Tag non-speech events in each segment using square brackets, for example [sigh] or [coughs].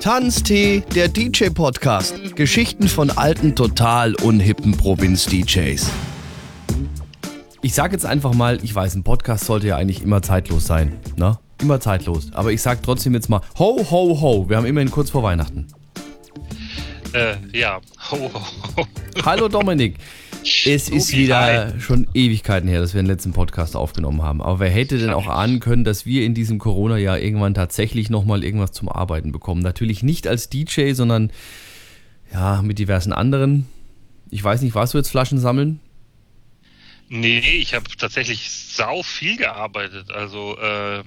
Tanztee, der DJ-Podcast. Geschichten von alten, total unhippen Provinz-DJs. Ich sag jetzt einfach mal, ich weiß, ein Podcast sollte ja eigentlich immer zeitlos sein. Ne? Immer zeitlos. Aber ich sag trotzdem jetzt mal, ho, ho, ho. Wir haben immerhin kurz vor Weihnachten. Äh, ja. [laughs] Ho, ho, ho. Hallo Dominik. Es ist wieder schon Ewigkeiten her, dass wir den letzten Podcast aufgenommen haben. Aber wer hätte denn auch ahnen können, dass wir in diesem Corona-Jahr irgendwann tatsächlich nochmal irgendwas zum Arbeiten bekommen? Natürlich nicht als DJ, sondern ja, mit diversen anderen. Ich weiß nicht, warst du jetzt Flaschen sammeln? Nee, ich habe tatsächlich sau viel gearbeitet. Also äh,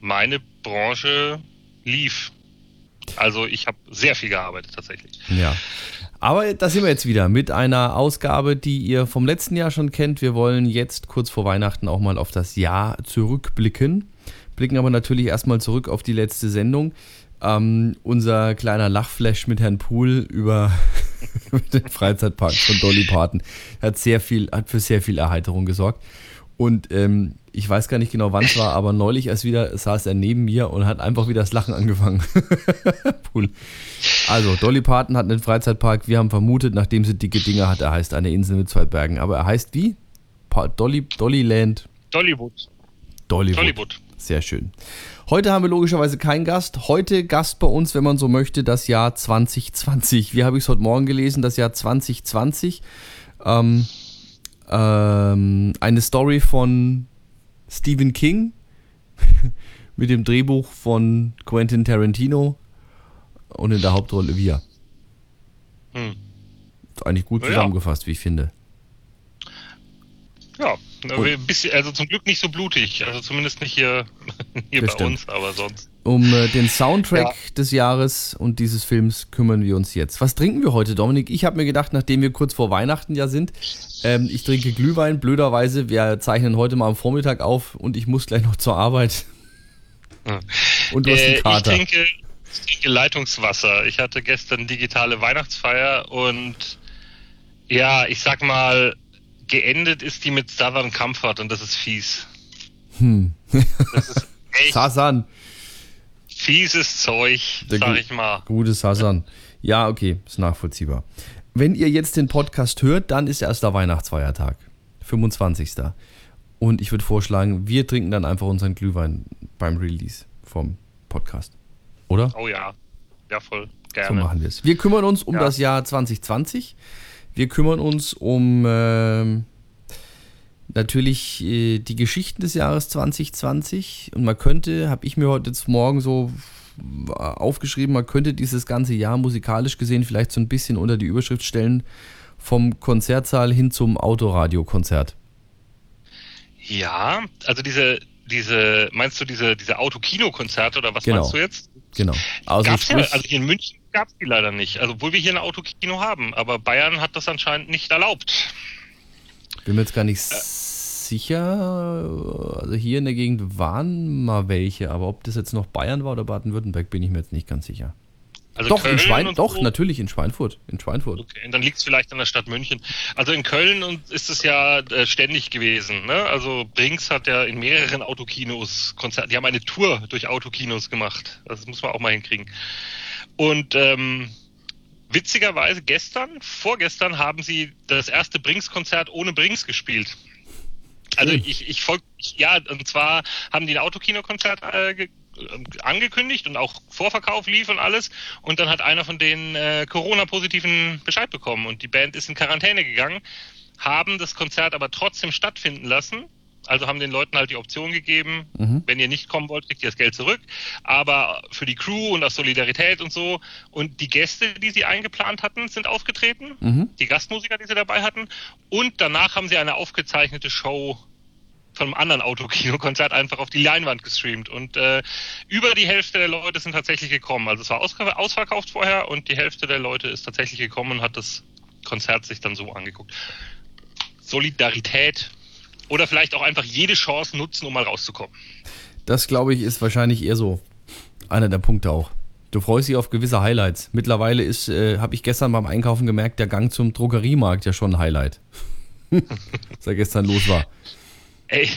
meine Branche lief. Also ich habe sehr viel gearbeitet tatsächlich. Ja. Aber da sind wir jetzt wieder mit einer Ausgabe, die ihr vom letzten Jahr schon kennt. Wir wollen jetzt kurz vor Weihnachten auch mal auf das Jahr zurückblicken. Blicken aber natürlich erstmal zurück auf die letzte Sendung. Ähm, unser kleiner Lachflash mit Herrn Pool über [laughs] den Freizeitpark von Dolly Parton hat sehr viel, hat für sehr viel Erheiterung gesorgt. Und ähm, ich weiß gar nicht genau, wann es war, aber neulich erst wieder saß er neben mir und hat einfach wieder das Lachen angefangen. [laughs] cool. Also, Dolly Parton hat einen Freizeitpark. Wir haben vermutet, nachdem sie dicke Dinger hat, er heißt eine Insel mit zwei Bergen. Aber er heißt wie? Pa Dolly, Dollyland. Dollywood. Dollywood. Dollywood. Sehr schön. Heute haben wir logischerweise keinen Gast. Heute Gast bei uns, wenn man so möchte, das Jahr 2020. Wie habe ich es heute Morgen gelesen? Das Jahr 2020. Ähm, ähm, eine Story von Stephen King [laughs] mit dem Drehbuch von Quentin Tarantino und in der Hauptrolle wir. Hm. Eigentlich gut zusammengefasst, ja. wie ich finde. Ja, bisschen, also zum Glück nicht so blutig, also zumindest nicht hier, [laughs] hier bei stimmt. uns, aber sonst. Um äh, den Soundtrack ja. des Jahres und dieses Films kümmern wir uns jetzt. Was trinken wir heute, Dominik? Ich habe mir gedacht, nachdem wir kurz vor Weihnachten ja sind, ähm, ich trinke Glühwein, blöderweise. Wir zeichnen heute mal am Vormittag auf und ich muss gleich noch zur Arbeit. Hm. Und du hast einen äh, Kater. Ich trinke, ich trinke Leitungswasser. Ich hatte gestern digitale Weihnachtsfeier und ja, ich sag mal, geendet ist die mit Southern Comfort und das ist fies. Hm. Das ist [laughs] echt Sasan. fieses Zeug, Der sag ich mal. Gutes Sasan. Ja, okay, ist nachvollziehbar. Wenn ihr jetzt den Podcast hört, dann ist erst der Weihnachtsfeiertag. 25. Und ich würde vorschlagen, wir trinken dann einfach unseren Glühwein beim Release vom Podcast. Oder? Oh ja. Ja, voll. Gerne. So machen wir es. Wir kümmern uns um ja. das Jahr 2020. Wir kümmern uns um äh, natürlich äh, die Geschichten des Jahres 2020. Und man könnte, habe ich mir heute jetzt morgen so aufgeschrieben, man könnte dieses ganze Jahr musikalisch gesehen vielleicht so ein bisschen unter die Überschrift stellen, vom Konzertsaal hin zum Autoradiokonzert. Ja, also diese, diese, meinst du diese, diese Autokino-Konzerte oder was genau. meinst du jetzt? Genau. Also, ja, also hier in München gab es die leider nicht. Also obwohl wir hier ein Autokino haben, aber Bayern hat das anscheinend nicht erlaubt. Bin mir jetzt gar nicht äh, sicher. Also hier in der Gegend waren mal welche, aber ob das jetzt noch Bayern war oder Baden-Württemberg, bin ich mir jetzt nicht ganz sicher. Also doch, Köln in Schwein, doch, so. natürlich in Schweinfurt. In Schweinfurt. Okay, dann liegt es vielleicht an der Stadt München. Also in Köln ist es ja äh, ständig gewesen. Ne? Also Brinks hat ja in mehreren Autokinos Konzerte. Die haben eine Tour durch Autokinos gemacht. Das muss man auch mal hinkriegen. Und ähm, witzigerweise gestern, vorgestern haben sie das erste Brinks-Konzert ohne Brinks gespielt. Also ich, ich folge, ja, und zwar haben die ein Autokino-Konzert äh, angekündigt und auch Vorverkauf lief und alles. Und dann hat einer von den äh, Corona-Positiven Bescheid bekommen und die Band ist in Quarantäne gegangen, haben das Konzert aber trotzdem stattfinden lassen. Also haben den Leuten halt die Option gegeben, mhm. wenn ihr nicht kommen wollt, kriegt ihr das Geld zurück. Aber für die Crew und aus Solidarität und so. Und die Gäste, die sie eingeplant hatten, sind aufgetreten. Mhm. Die Gastmusiker, die sie dabei hatten. Und danach haben sie eine aufgezeichnete Show von einem anderen Autokino-Konzert einfach auf die Leinwand gestreamt. Und äh, über die Hälfte der Leute sind tatsächlich gekommen. Also es war ausverkauft vorher und die Hälfte der Leute ist tatsächlich gekommen und hat das Konzert sich dann so angeguckt. Solidarität oder vielleicht auch einfach jede Chance nutzen, um mal rauszukommen. Das glaube ich ist wahrscheinlich eher so einer der Punkte auch. Du freust dich auf gewisse Highlights. Mittlerweile ist, äh, habe ich gestern beim Einkaufen gemerkt, der Gang zum Drogeriemarkt ja schon ein Highlight. [laughs] Was da gestern los war. Ey,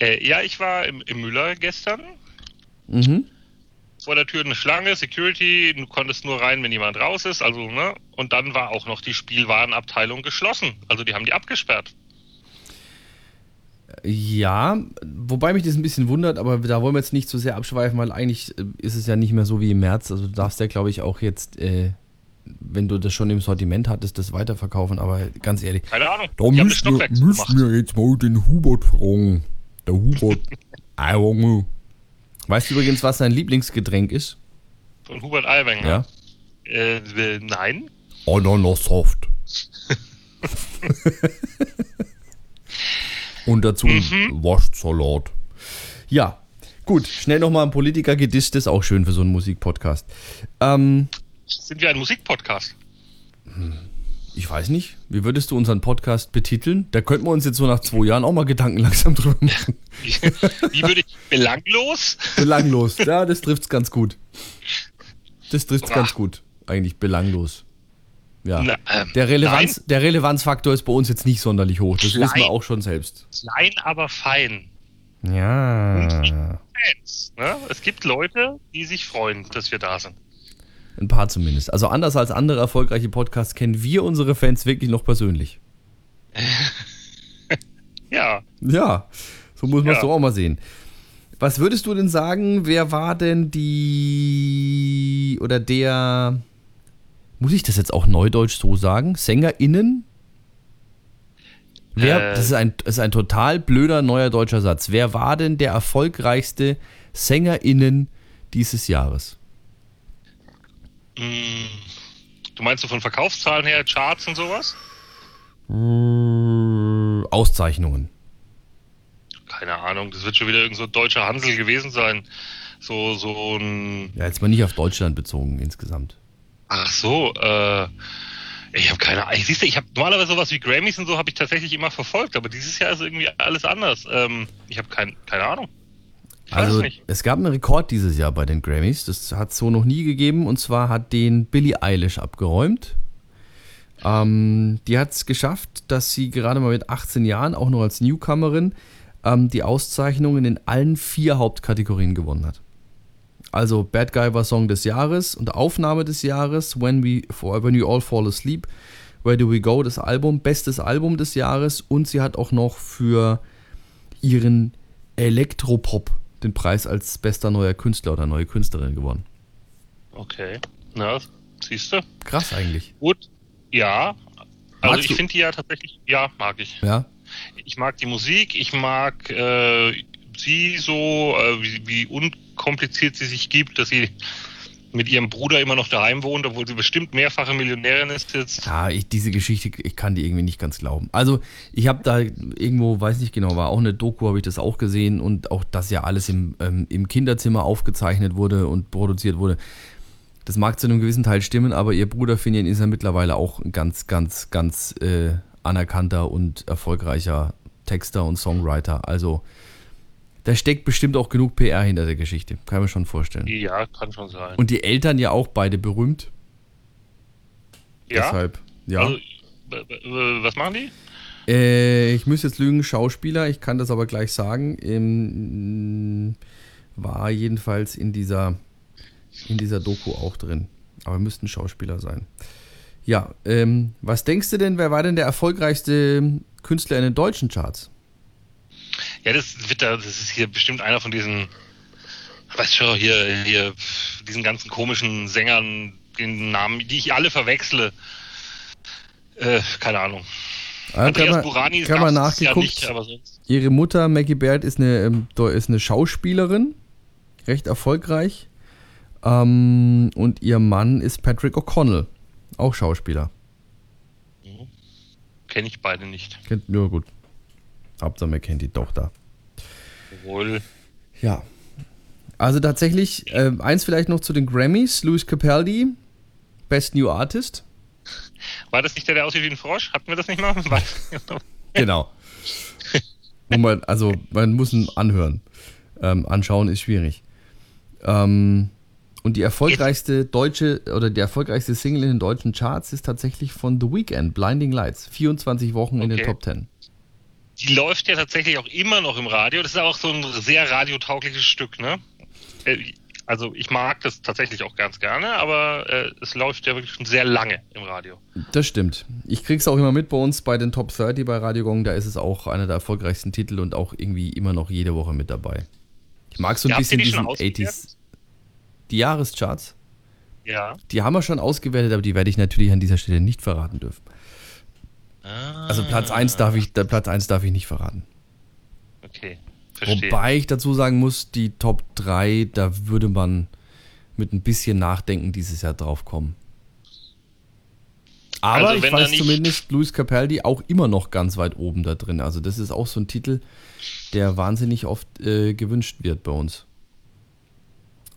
äh, ja, ich war im, im Müller gestern. Mhm. vor der Tür eine Schlange, Security, du konntest nur rein, wenn jemand raus ist, also, ne? Und dann war auch noch die Spielwarenabteilung geschlossen. Also die haben die abgesperrt. Ja, wobei mich das ein bisschen wundert, aber da wollen wir jetzt nicht zu so sehr abschweifen, weil eigentlich äh, ist es ja nicht mehr so wie im März. Also du darfst ja, glaube ich, auch jetzt, äh, wenn du das schon im Sortiment hattest, das weiterverkaufen. Aber ganz ehrlich, Keine Ahnung. da müssen wir, müssen wir jetzt mal den Hubert fragen. Der Hubert. [laughs] Junge. weißt du übrigens, was sein Lieblingsgetränk ist? Von Hubert Aiwanger? Ja. Äh, nein. Ananassaft. [laughs] Und dazu mhm. Wurstsalat. Ja, gut. Schnell nochmal ein Politiker gedisst, ist auch schön für so einen Musikpodcast. Ähm, Sind wir ein Musikpodcast? Ich weiß nicht. Wie würdest du unseren Podcast betiteln? Da könnten wir uns jetzt so nach zwei Jahren auch mal Gedanken langsam drüber machen. [laughs] Wie würde ich. Belanglos? Belanglos. Ja, das trifft's ganz gut. Das trifft's Boah. ganz gut. Eigentlich belanglos. Ja. Na, ähm, der, Relevanz, der Relevanzfaktor ist bei uns jetzt nicht sonderlich hoch. Das klein, wissen wir auch schon selbst. Klein, aber fein. Ja. Fans, ne? Es gibt Leute, die sich freuen, dass wir da sind. Ein paar zumindest. Also anders als andere erfolgreiche Podcasts kennen wir unsere Fans wirklich noch persönlich. [laughs] ja. Ja, so muss man es ja. doch auch mal sehen. Was würdest du denn sagen, wer war denn die oder der muss ich das jetzt auch neudeutsch so sagen? SängerInnen? Wer, äh, das, ist ein, das ist ein total blöder neuer deutscher Satz. Wer war denn der erfolgreichste SängerInnen dieses Jahres? Mm, du meinst du von Verkaufszahlen her, Charts und sowas? Äh, Auszeichnungen. Keine Ahnung, das wird schon wieder irgend so deutscher Hansel gewesen sein. So, so ein. Ja, jetzt mal nicht auf Deutschland bezogen insgesamt. Ach so, äh, ich habe keine Ahnung. Siehst du, ich habe normalerweise sowas wie Grammys und so habe ich tatsächlich immer verfolgt, aber dieses Jahr ist irgendwie alles anders. Ähm, ich habe kein, keine Ahnung. Ich also es gab einen Rekord dieses Jahr bei den Grammys. Das hat es so noch nie gegeben und zwar hat den Billie Eilish abgeräumt. Ähm, die hat es geschafft, dass sie gerade mal mit 18 Jahren, auch noch als Newcomerin, ähm, die Auszeichnungen in allen vier Hauptkategorien gewonnen hat. Also Bad Guy war Song des Jahres und Aufnahme des Jahres, When, We, When You All Fall Asleep, Where Do We Go, das Album, bestes Album des Jahres und sie hat auch noch für ihren Elektropop den Preis als bester neuer Künstler oder neue Künstlerin gewonnen. Okay, na, siehst du? Krass eigentlich. Gut, ja. Also Magst ich finde die ja tatsächlich, ja, mag ich. Ja. Ich mag die Musik, ich mag äh, sie so, äh, wie, wie unkompliziert sie sich gibt, dass sie mit ihrem Bruder immer noch daheim wohnt, obwohl sie bestimmt mehrfache Millionärin ist jetzt. Ja, ich, diese Geschichte, ich kann die irgendwie nicht ganz glauben. Also ich habe da irgendwo, weiß nicht genau, war auch eine Doku, habe ich das auch gesehen und auch, dass ja alles im, ähm, im Kinderzimmer aufgezeichnet wurde und produziert wurde. Das mag zu einem gewissen Teil stimmen, aber ihr Bruder Finian ist ja mittlerweile auch ein ganz, ganz, ganz äh, anerkannter und erfolgreicher Texter und Songwriter. Also da steckt bestimmt auch genug PR hinter der Geschichte. Kann man schon vorstellen. Ja, kann schon sein. Und die Eltern ja auch beide berühmt. Ja. Deshalb, ja. Also, was machen die? Äh, ich muss jetzt lügen, Schauspieler, ich kann das aber gleich sagen. Ähm, war jedenfalls in dieser, in dieser Doku auch drin. Aber müssten Schauspieler sein. Ja, ähm, was denkst du denn, wer war denn der erfolgreichste Künstler in den deutschen Charts? Ja, das wird da, das ist hier bestimmt einer von diesen, weißt schon, hier, hier, diesen ganzen komischen Sängern, den Namen, die ich alle verwechsle. Äh, keine Ahnung. Ah, Andreas kann man, Burani kann man nachgeguckt. Ja nicht. Ihre Mutter, Maggie Baird, ist eine, ähm, ist eine Schauspielerin, recht erfolgreich. Ähm, und ihr Mann ist Patrick O'Connell, auch Schauspieler. Mhm. Kenne ich beide nicht. Kennt, ja, gut. Hauptsache man kennt die Tochter. Wohl. Ja. Also tatsächlich, äh, eins vielleicht noch zu den Grammys. Louis Capaldi, Best New Artist. War das nicht der, der aussieht wie ein Frosch? Hatten wir das nicht mal? [laughs] [laughs] genau. man, also man muss ihn anhören. Ähm, anschauen ist schwierig. Ähm, und die erfolgreichste deutsche oder die erfolgreichste Single in den deutschen Charts ist tatsächlich von The Weeknd, Blinding Lights. 24 Wochen okay. in den Top 10 die läuft ja tatsächlich auch immer noch im Radio. Das ist auch so ein sehr radiotaugliches Stück, ne? Äh, Also ich mag das tatsächlich auch ganz gerne, aber äh, es läuft ja wirklich schon sehr lange im Radio. Das stimmt. Ich krieg's auch immer mit bei uns bei den Top 30 bei Radio Gong. Da ist es auch einer der erfolgreichsten Titel und auch irgendwie immer noch jede Woche mit dabei. Ich mag so ein Ja, bisschen die diesen 80s. Die Jahrescharts. Ja. Die haben wir schon ausgewertet, aber die werde ich natürlich an dieser Stelle nicht verraten dürfen. Ah, Also Platz 1 darf ich, Platz 1 darf ich nicht verraten. Okay, verstehe. Wobei ich dazu sagen muss, die Top 3, da würde man mit ein bisschen Nachdenken dieses Jahr drauf kommen. Aber Also ich weiß zumindest, Luis Capaldi auch immer noch ganz weit oben da drin. Also das ist auch so ein Titel, der wahnsinnig oft äh, gewünscht wird bei uns.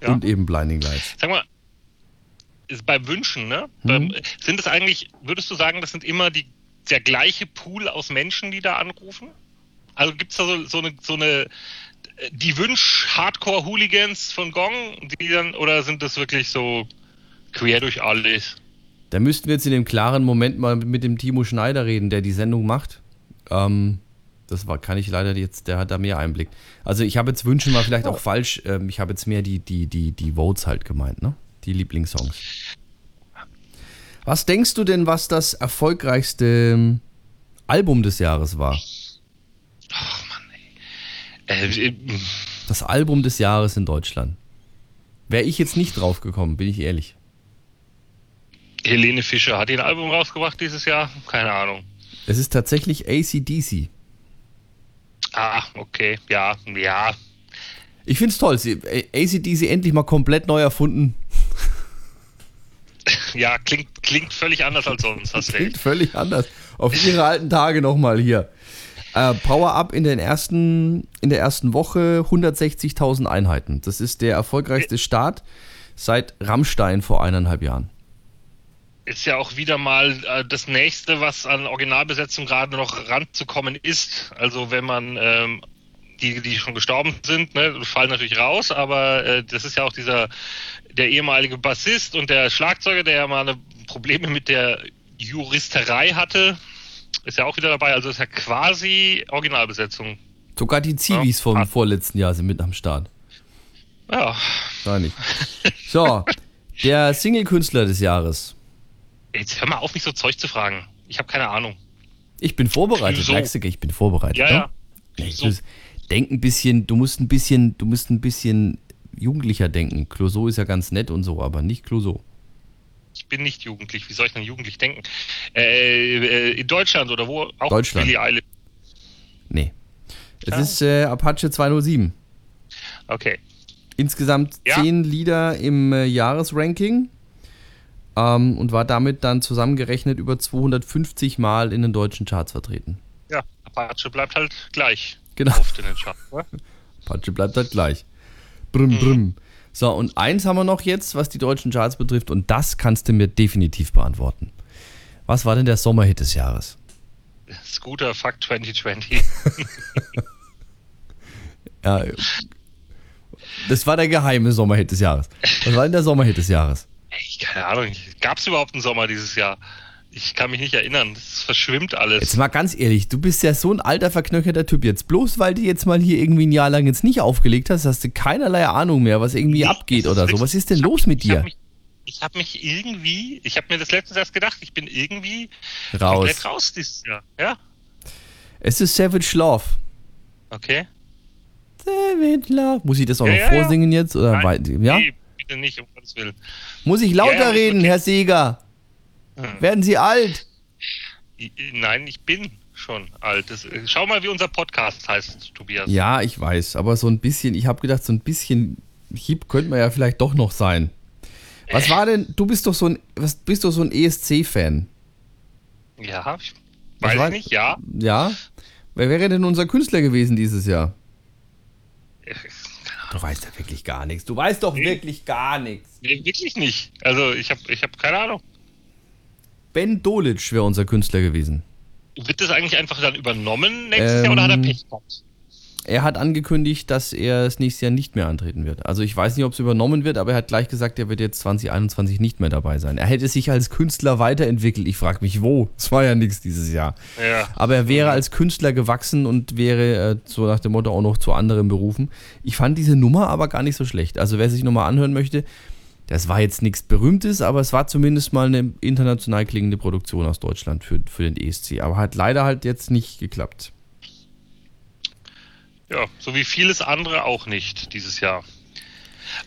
Ja. Und eben Blinding Lights. Sag mal, ist beim Wünschen, ne? Mhm. Beim, sind es eigentlich, würdest du sagen, das sind immer die, der gleiche Pool aus Menschen, die da anrufen? Also gibt es da so, so eine, so eine, die Wünsch-Hardcore-Hooligans von Gong, die dann, oder sind das wirklich so quer durch alles? Da müssten wir jetzt in dem klaren Moment mal mit dem Timo Schneider reden, der die Sendung macht. Ähm, das war, kann ich leider jetzt, der hat da mehr Einblick. Also ich habe jetzt Wünsche mal vielleicht auch falsch, ähm, ich habe jetzt mehr die, die, die, die Votes halt gemeint, ne? Die Lieblingssongs. Was denkst du denn, was das erfolgreichste ähm, Album des Jahres war? Ach Mann, ey. Äh, äh, Das Album des Jahres in Deutschland. Wäre ich jetzt nicht drauf gekommen, bin ich ehrlich. Helene Fischer hat die ein Album rausgebracht dieses Jahr? Keine Ahnung. Es ist tatsächlich ACDC. Ah, okay, ja, ja. Ich finde es toll. ACDC endlich mal komplett neu erfunden. Ja, klingt, klingt völlig anders als sonst, hast recht. Klingt völlig anders. Auf ihre alten Tage nochmal hier. Äh, Power Up in, den ersten, in der ersten Woche 160.000 Einheiten. Das ist der erfolgreichste Start seit Rammstein vor eineinhalb Jahren. ist ja auch wieder mal äh, das nächste, was an Originalbesetzung gerade noch ranzukommen ist. Also wenn man ähm, die, die schon gestorben sind, ne, fallen natürlich raus, aber äh, das ist ja auch dieser der ehemalige Bassist und der Schlagzeuger, der ja mal Probleme mit der Juristerei hatte, ist ja auch wieder dabei. Also ist ja quasi Originalbesetzung. Sogar die Zivis Ja. vom vorletzten Jahr sind mit am Start. Ja, Nein, nicht. [laughs] So, der Single-Künstler des Jahres. jetzt hör mal auf, mich so Zeug zu fragen. Ich habe keine Ahnung. Ich bin vorbereitet, So. merkst du, ich bin vorbereitet. Ja, ne? ja. Nee, So. Denk ein bisschen, du musst ein bisschen, du musst ein bisschen jugendlicher denken. Clouseau ist ja ganz nett und so, aber nicht Clouseau. Ich bin nicht jugendlich. Wie soll ich denn jugendlich denken? Äh, äh, in Deutschland oder wo? Auch Deutschland. Billie Eilish. Nee. Es Ah. ist äh, Apache 207. Okay. Insgesamt Ja. zehn Lieder im äh, Jahresranking ähm, und war damit dann zusammengerechnet über 250 Mal in den deutschen Charts vertreten. Ja, Apache bleibt halt gleich. Genau. Oft in den Charts. [laughs] Apache bleibt halt gleich. Brüm, Mhm. brüm. So, und eins haben wir noch jetzt, was die deutschen Charts betrifft, und das kannst du mir definitiv beantworten. Was war denn der Sommerhit des Jahres? Scooter Fuck 2020. [laughs] Ja, das war der geheime Sommerhit des Jahres. Was war denn der Sommerhit des Jahres? Ey, keine Ahnung. Gab es überhaupt einen Sommer dieses Jahr? Ich kann mich nicht erinnern. Das verschwimmt alles. Jetzt mal ganz ehrlich, du bist ja so ein alter, verknöcherter Typ jetzt. Bloß weil du jetzt mal hier irgendwie ein Jahr lang jetzt nicht aufgelegt hast, hast du keinerlei Ahnung mehr, was irgendwie Nee, abgeht oder so. Was ist denn los mit Ich habe dir? mich, ich hab mich irgendwie, ich habe mir das letztens erst gedacht, ich bin irgendwie Raus. komplett raus dieses Jahr. Ja, Es ist Savage Love. okay. Savage Love. Muss ich das auch Ja, noch ja, ja. vorsingen jetzt? Oder wei- ja? Nee, bitte nicht, um Gottes Willen. Muss ich lauter reden, okay. Herr Seeger? Hm. Werden Sie alt? Nein, ich bin schon alt. Das, schau mal, wie unser Podcast heißt, Tobias. Ja, ich weiß, aber so ein bisschen, ich habe gedacht, so ein bisschen Hieb könnte man ja vielleicht doch noch sein. Was war denn, du bist doch so ein, was bist doch so ein ESC-Fan? Ja, ich weiß war- nicht, ja. Ja? Wer wäre denn unser Künstler gewesen dieses Jahr? [laughs] Du weißt ja wirklich gar nichts. Du weißt doch Nee. wirklich gar nichts. Nee, wirklich nicht. Also ich habe ich hab keine Ahnung. Ben Dolic wäre unser Künstler gewesen. Wird das eigentlich einfach dann übernommen nächstes Jahr oder hat er Ähm, Pech gehabt? er hat angekündigt, dass er das nächste Jahr nicht mehr antreten wird. Also ich weiß nicht, ob es übernommen wird, aber er hat gleich gesagt, er wird jetzt 2021 nicht mehr dabei sein. Er hätte sich als Künstler weiterentwickelt. Ich frage mich, wo? Es war ja nichts dieses Jahr. Ja. Aber er wäre als Künstler gewachsen und wäre äh, so nach dem Motto auch noch zu anderen Berufen. Ich fand diese Nummer aber gar nicht so schlecht. Also wer sich nochmal anhören möchte, das war jetzt nichts Berühmtes, aber es war zumindest mal eine international klingende Produktion aus Deutschland für, für den ESC. Aber hat leider halt jetzt nicht geklappt. Ja, so wie vieles andere auch nicht dieses Jahr.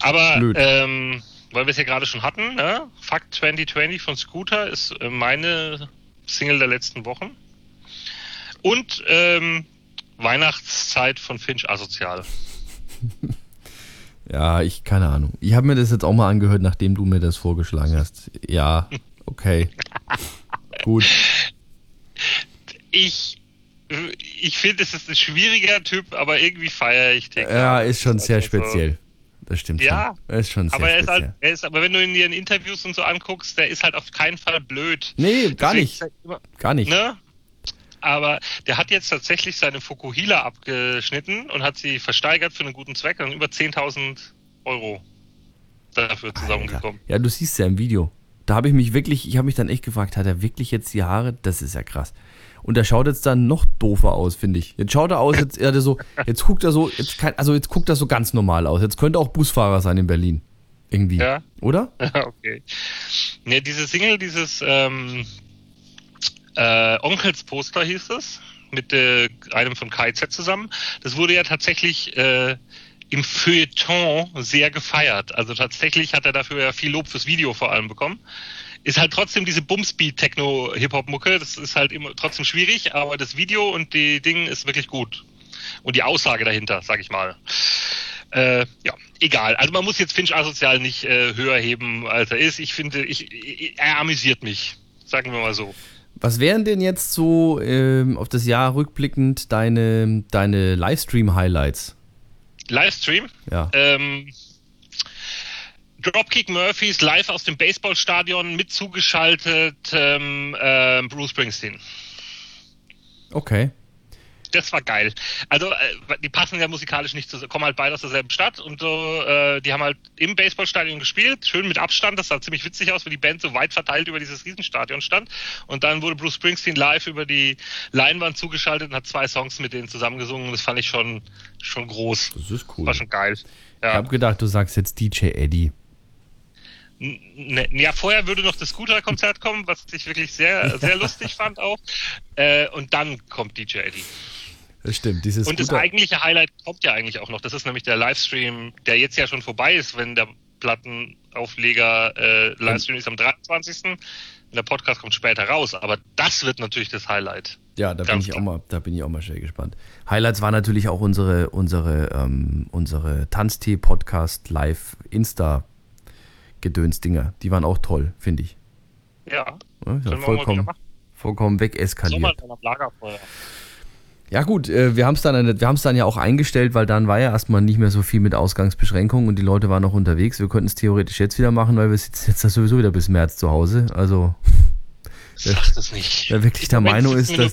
Aber ähm, weil wir es ja gerade schon hatten, ne? Fakt 2020 von Scooter ist äh, meine Single der letzten Wochen. Und ähm, Weihnachtszeit von Finch Asozial. [laughs] ja, ich, keine Ahnung. Ich habe mir das jetzt auch mal angehört, nachdem du mir das vorgeschlagen hast. Ja, okay. [laughs] Gut. Ich ich finde, es ist ein schwieriger Typ, aber irgendwie feiere ich den. Ja, ist schon sehr also, speziell. Das stimmt ja, schon. Ist schon sehr aber er ist, halt, er ist, aber wenn du ihn in Interviews und so anguckst, der ist halt auf keinen Fall blöd. Nee, gar Deswegen nicht. Gar nicht. Ne? Aber der hat jetzt tatsächlich seine Fukuhila abgeschnitten und hat sie versteigert für einen guten Zweck und über 10.000 Euro dafür zusammengekommen. Alter. Ja, du siehst ja im Video. Da habe ich mich wirklich, ich habe mich dann echt gefragt, hat er wirklich jetzt die Haare? Das ist ja krass. Und der schaut jetzt dann noch doofer aus, finde ich. Jetzt schaut er aus, jetzt, er so, jetzt guckt er so, jetzt kann, also jetzt guckt er so ganz normal aus. Jetzt könnte auch Busfahrer sein in Berlin. Irgendwie. Ja. Oder? [laughs] okay. Ne, diese Single, dieses ähm, äh, Onkels-Poster hieß es, mit äh, einem von KZ zusammen. Das wurde ja tatsächlich äh, im Feuilleton sehr gefeiert. Also tatsächlich hat er dafür ja viel Lob fürs Video vor allem bekommen ist halt trotzdem diese Bumsbeat-Techno-Hip-Hop-Mucke. Das ist halt immer trotzdem schwierig, aber das Video und die Ding ist wirklich gut. Und die Aussage dahinter, sag ich mal. Äh, ja, egal. Also man muss jetzt Finch asozial nicht äh, höher heben, als er ist. Ich finde, ich, ich, er amüsiert mich. Sagen wir mal so. Was wären denn jetzt so ähm, auf das Jahr rückblickend deine, deine Livestream-Highlights? Livestream? Ja. Ähm, Dropkick Murphys live aus dem Baseballstadion mit zugeschaltet ähm, äh, Bruce Springsteen. Okay. Das war geil. Also äh, die passen ja musikalisch nicht zu, kommen halt beide aus derselben Stadt und so, äh, die haben halt im Baseballstadion gespielt, schön mit Abstand, das sah ziemlich witzig aus, weil die Band so weit verteilt über dieses Riesenstadion stand. Und dann wurde Bruce Springsteen live über die Leinwand zugeschaltet und hat zwei Songs mit denen zusammengesungen und das fand ich schon, schon groß. Das ist cool. War schon geil. Ja. Ich habe gedacht, du sagst jetzt DJ Eddie. Ne, ja, vorher würde noch das Scooter-Konzert kommen, was ich wirklich sehr, sehr lustig fand auch. Äh, und dann kommt DJ Eddie. Das stimmt. Dieses und das eigentliche Highlight kommt ja eigentlich auch noch. Das ist nämlich der Livestream, der jetzt ja schon vorbei ist, wenn der Plattenaufleger äh, Livestream ist am 23. Der Podcast kommt später raus, aber das wird natürlich das Highlight. Ja, da bin ich auch mal, da bin ich auch mal sehr gespannt. Highlights war natürlich auch unsere, unsere, ähm, unsere Tanztee-Podcast Live Insta Gedönsdinger. Die waren auch toll, finde ich. Ja. ja vollkommen, vollkommen wegeskaliert. Ja gut, äh, wir haben es dann, dann ja auch eingestellt, weil dann war ja erstmal nicht mehr so viel mit Ausgangsbeschränkungen und die Leute waren noch unterwegs. Wir könnten es theoretisch jetzt wieder machen, weil wir sitzen jetzt sowieso wieder bis März zu Hause. Also [laughs] Sag das nicht. Wer wirklich der Meinung ist, dass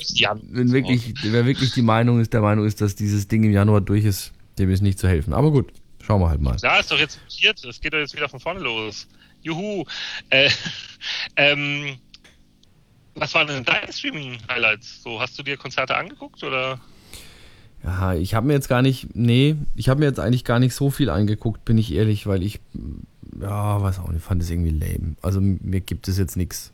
wenn wirklich, wer wirklich die Meinung ist, der Meinung ist, dass dieses Ding im Januar durch ist, dem ist nicht zu helfen. Aber gut. Schauen wir halt mal. Ja, ist doch jetzt passiert. Es geht doch jetzt wieder von vorne los. Juhu. Äh, [laughs] ähm, was waren denn deine Streaming-Highlights? So, hast du dir Konzerte angeguckt oder? Ja, ich habe mir jetzt gar nicht, nee, ich habe mir jetzt eigentlich gar nicht so viel angeguckt, bin ich ehrlich, weil ich, ja, weiß auch nicht, fand es irgendwie lame. Also mir gibt es jetzt nichts.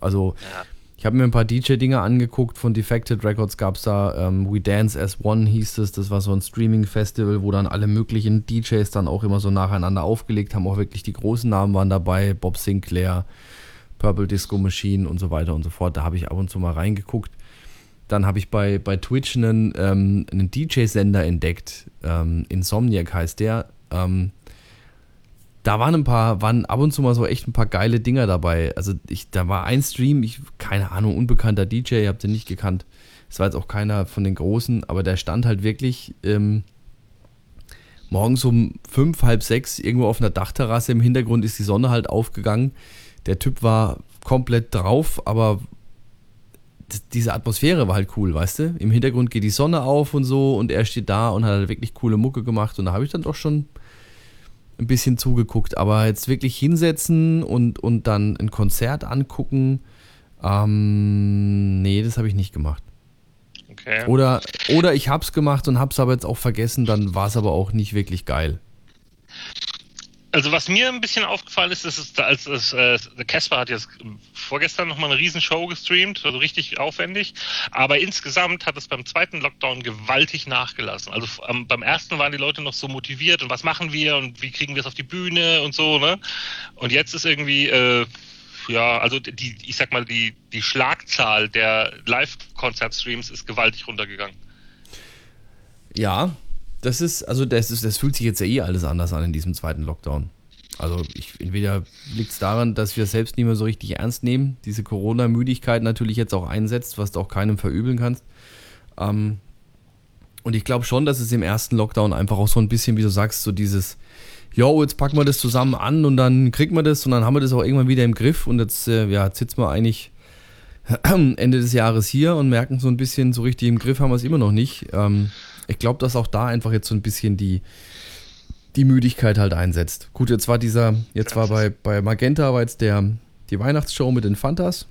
Also ja. Ich habe mir ein paar DJ-Dinger angeguckt. Von Defected Records gab es da ähm, We Dance as One hieß es. Das war so ein Streaming-Festival, wo dann alle möglichen DJs dann auch immer so nacheinander aufgelegt haben. Auch wirklich die großen Namen waren dabei. Bob Sinclair, Purple Disco Machine und so weiter und so fort. Da habe ich ab und zu mal reingeguckt. Dann habe ich bei, bei Twitch einen, ähm, einen DJ-Sender entdeckt. Ähm, Insomniac heißt der. Ähm, da waren ein paar, waren ab und zu mal so echt ein paar geile Dinger dabei. Also ich, da war ein Stream, ich, keine Ahnung, unbekannter DJ, ihr habt den nicht gekannt. Es war jetzt auch keiner von den Großen, aber der stand halt wirklich ähm, morgens um fünf, halb sechs irgendwo auf einer Dachterrasse. Im Hintergrund ist die Sonne halt aufgegangen. Der Typ war komplett drauf, aber diese Atmosphäre war halt cool, weißt du? Im Hintergrund geht die Sonne auf und so und er steht da und hat halt wirklich coole Mucke gemacht und da habe ich dann doch schon ein bisschen zugeguckt. Aber jetzt wirklich hinsetzen und, und dann ein Konzert angucken, ähm, nee, das habe ich nicht gemacht. Okay. Oder, oder ich hab's gemacht und hab's aber jetzt auch vergessen, dann war es aber auch nicht wirklich geil. Also was mir ein bisschen aufgefallen ist, ist, ist als, äh, Casper hat jetzt vorgestern nochmal eine Riesenshow gestreamt, also richtig aufwendig, aber insgesamt hat es beim zweiten Lockdown gewaltig nachgelassen. Also ähm, beim ersten waren die Leute noch so motiviert und was machen wir und wie kriegen wir es auf die Bühne und so, ne? Und jetzt ist irgendwie äh, ja, also die, ich sag mal, die, die Schlagzahl der Live-Konzertstreams ist gewaltig runtergegangen. Ja, das ist, also das ist, das fühlt sich jetzt ja eh alles anders an in diesem zweiten Lockdown. Also ich, entweder liegt es daran, dass wir selbst nicht mehr so richtig ernst nehmen, diese Corona-Müdigkeit natürlich jetzt auch einsetzt, was du auch keinem verübeln kannst. Ähm, und ich glaube schon, dass es im ersten Lockdown einfach auch so ein bisschen, wie du sagst, so dieses, jo, jetzt packen wir das zusammen an und dann kriegt man das und dann haben wir das auch irgendwann wieder im Griff und jetzt, äh, ja, jetzt sitzen wir eigentlich [clears throat] Ende des Jahres hier und merken so ein bisschen, so richtig im Griff haben wir es immer noch nicht. Ähm, ich glaube, dass auch da einfach jetzt so ein bisschen die, die Müdigkeit halt einsetzt. Gut, jetzt war dieser, jetzt war bei, bei Magenta war jetzt der, die Weihnachtsshow mit den Fantas.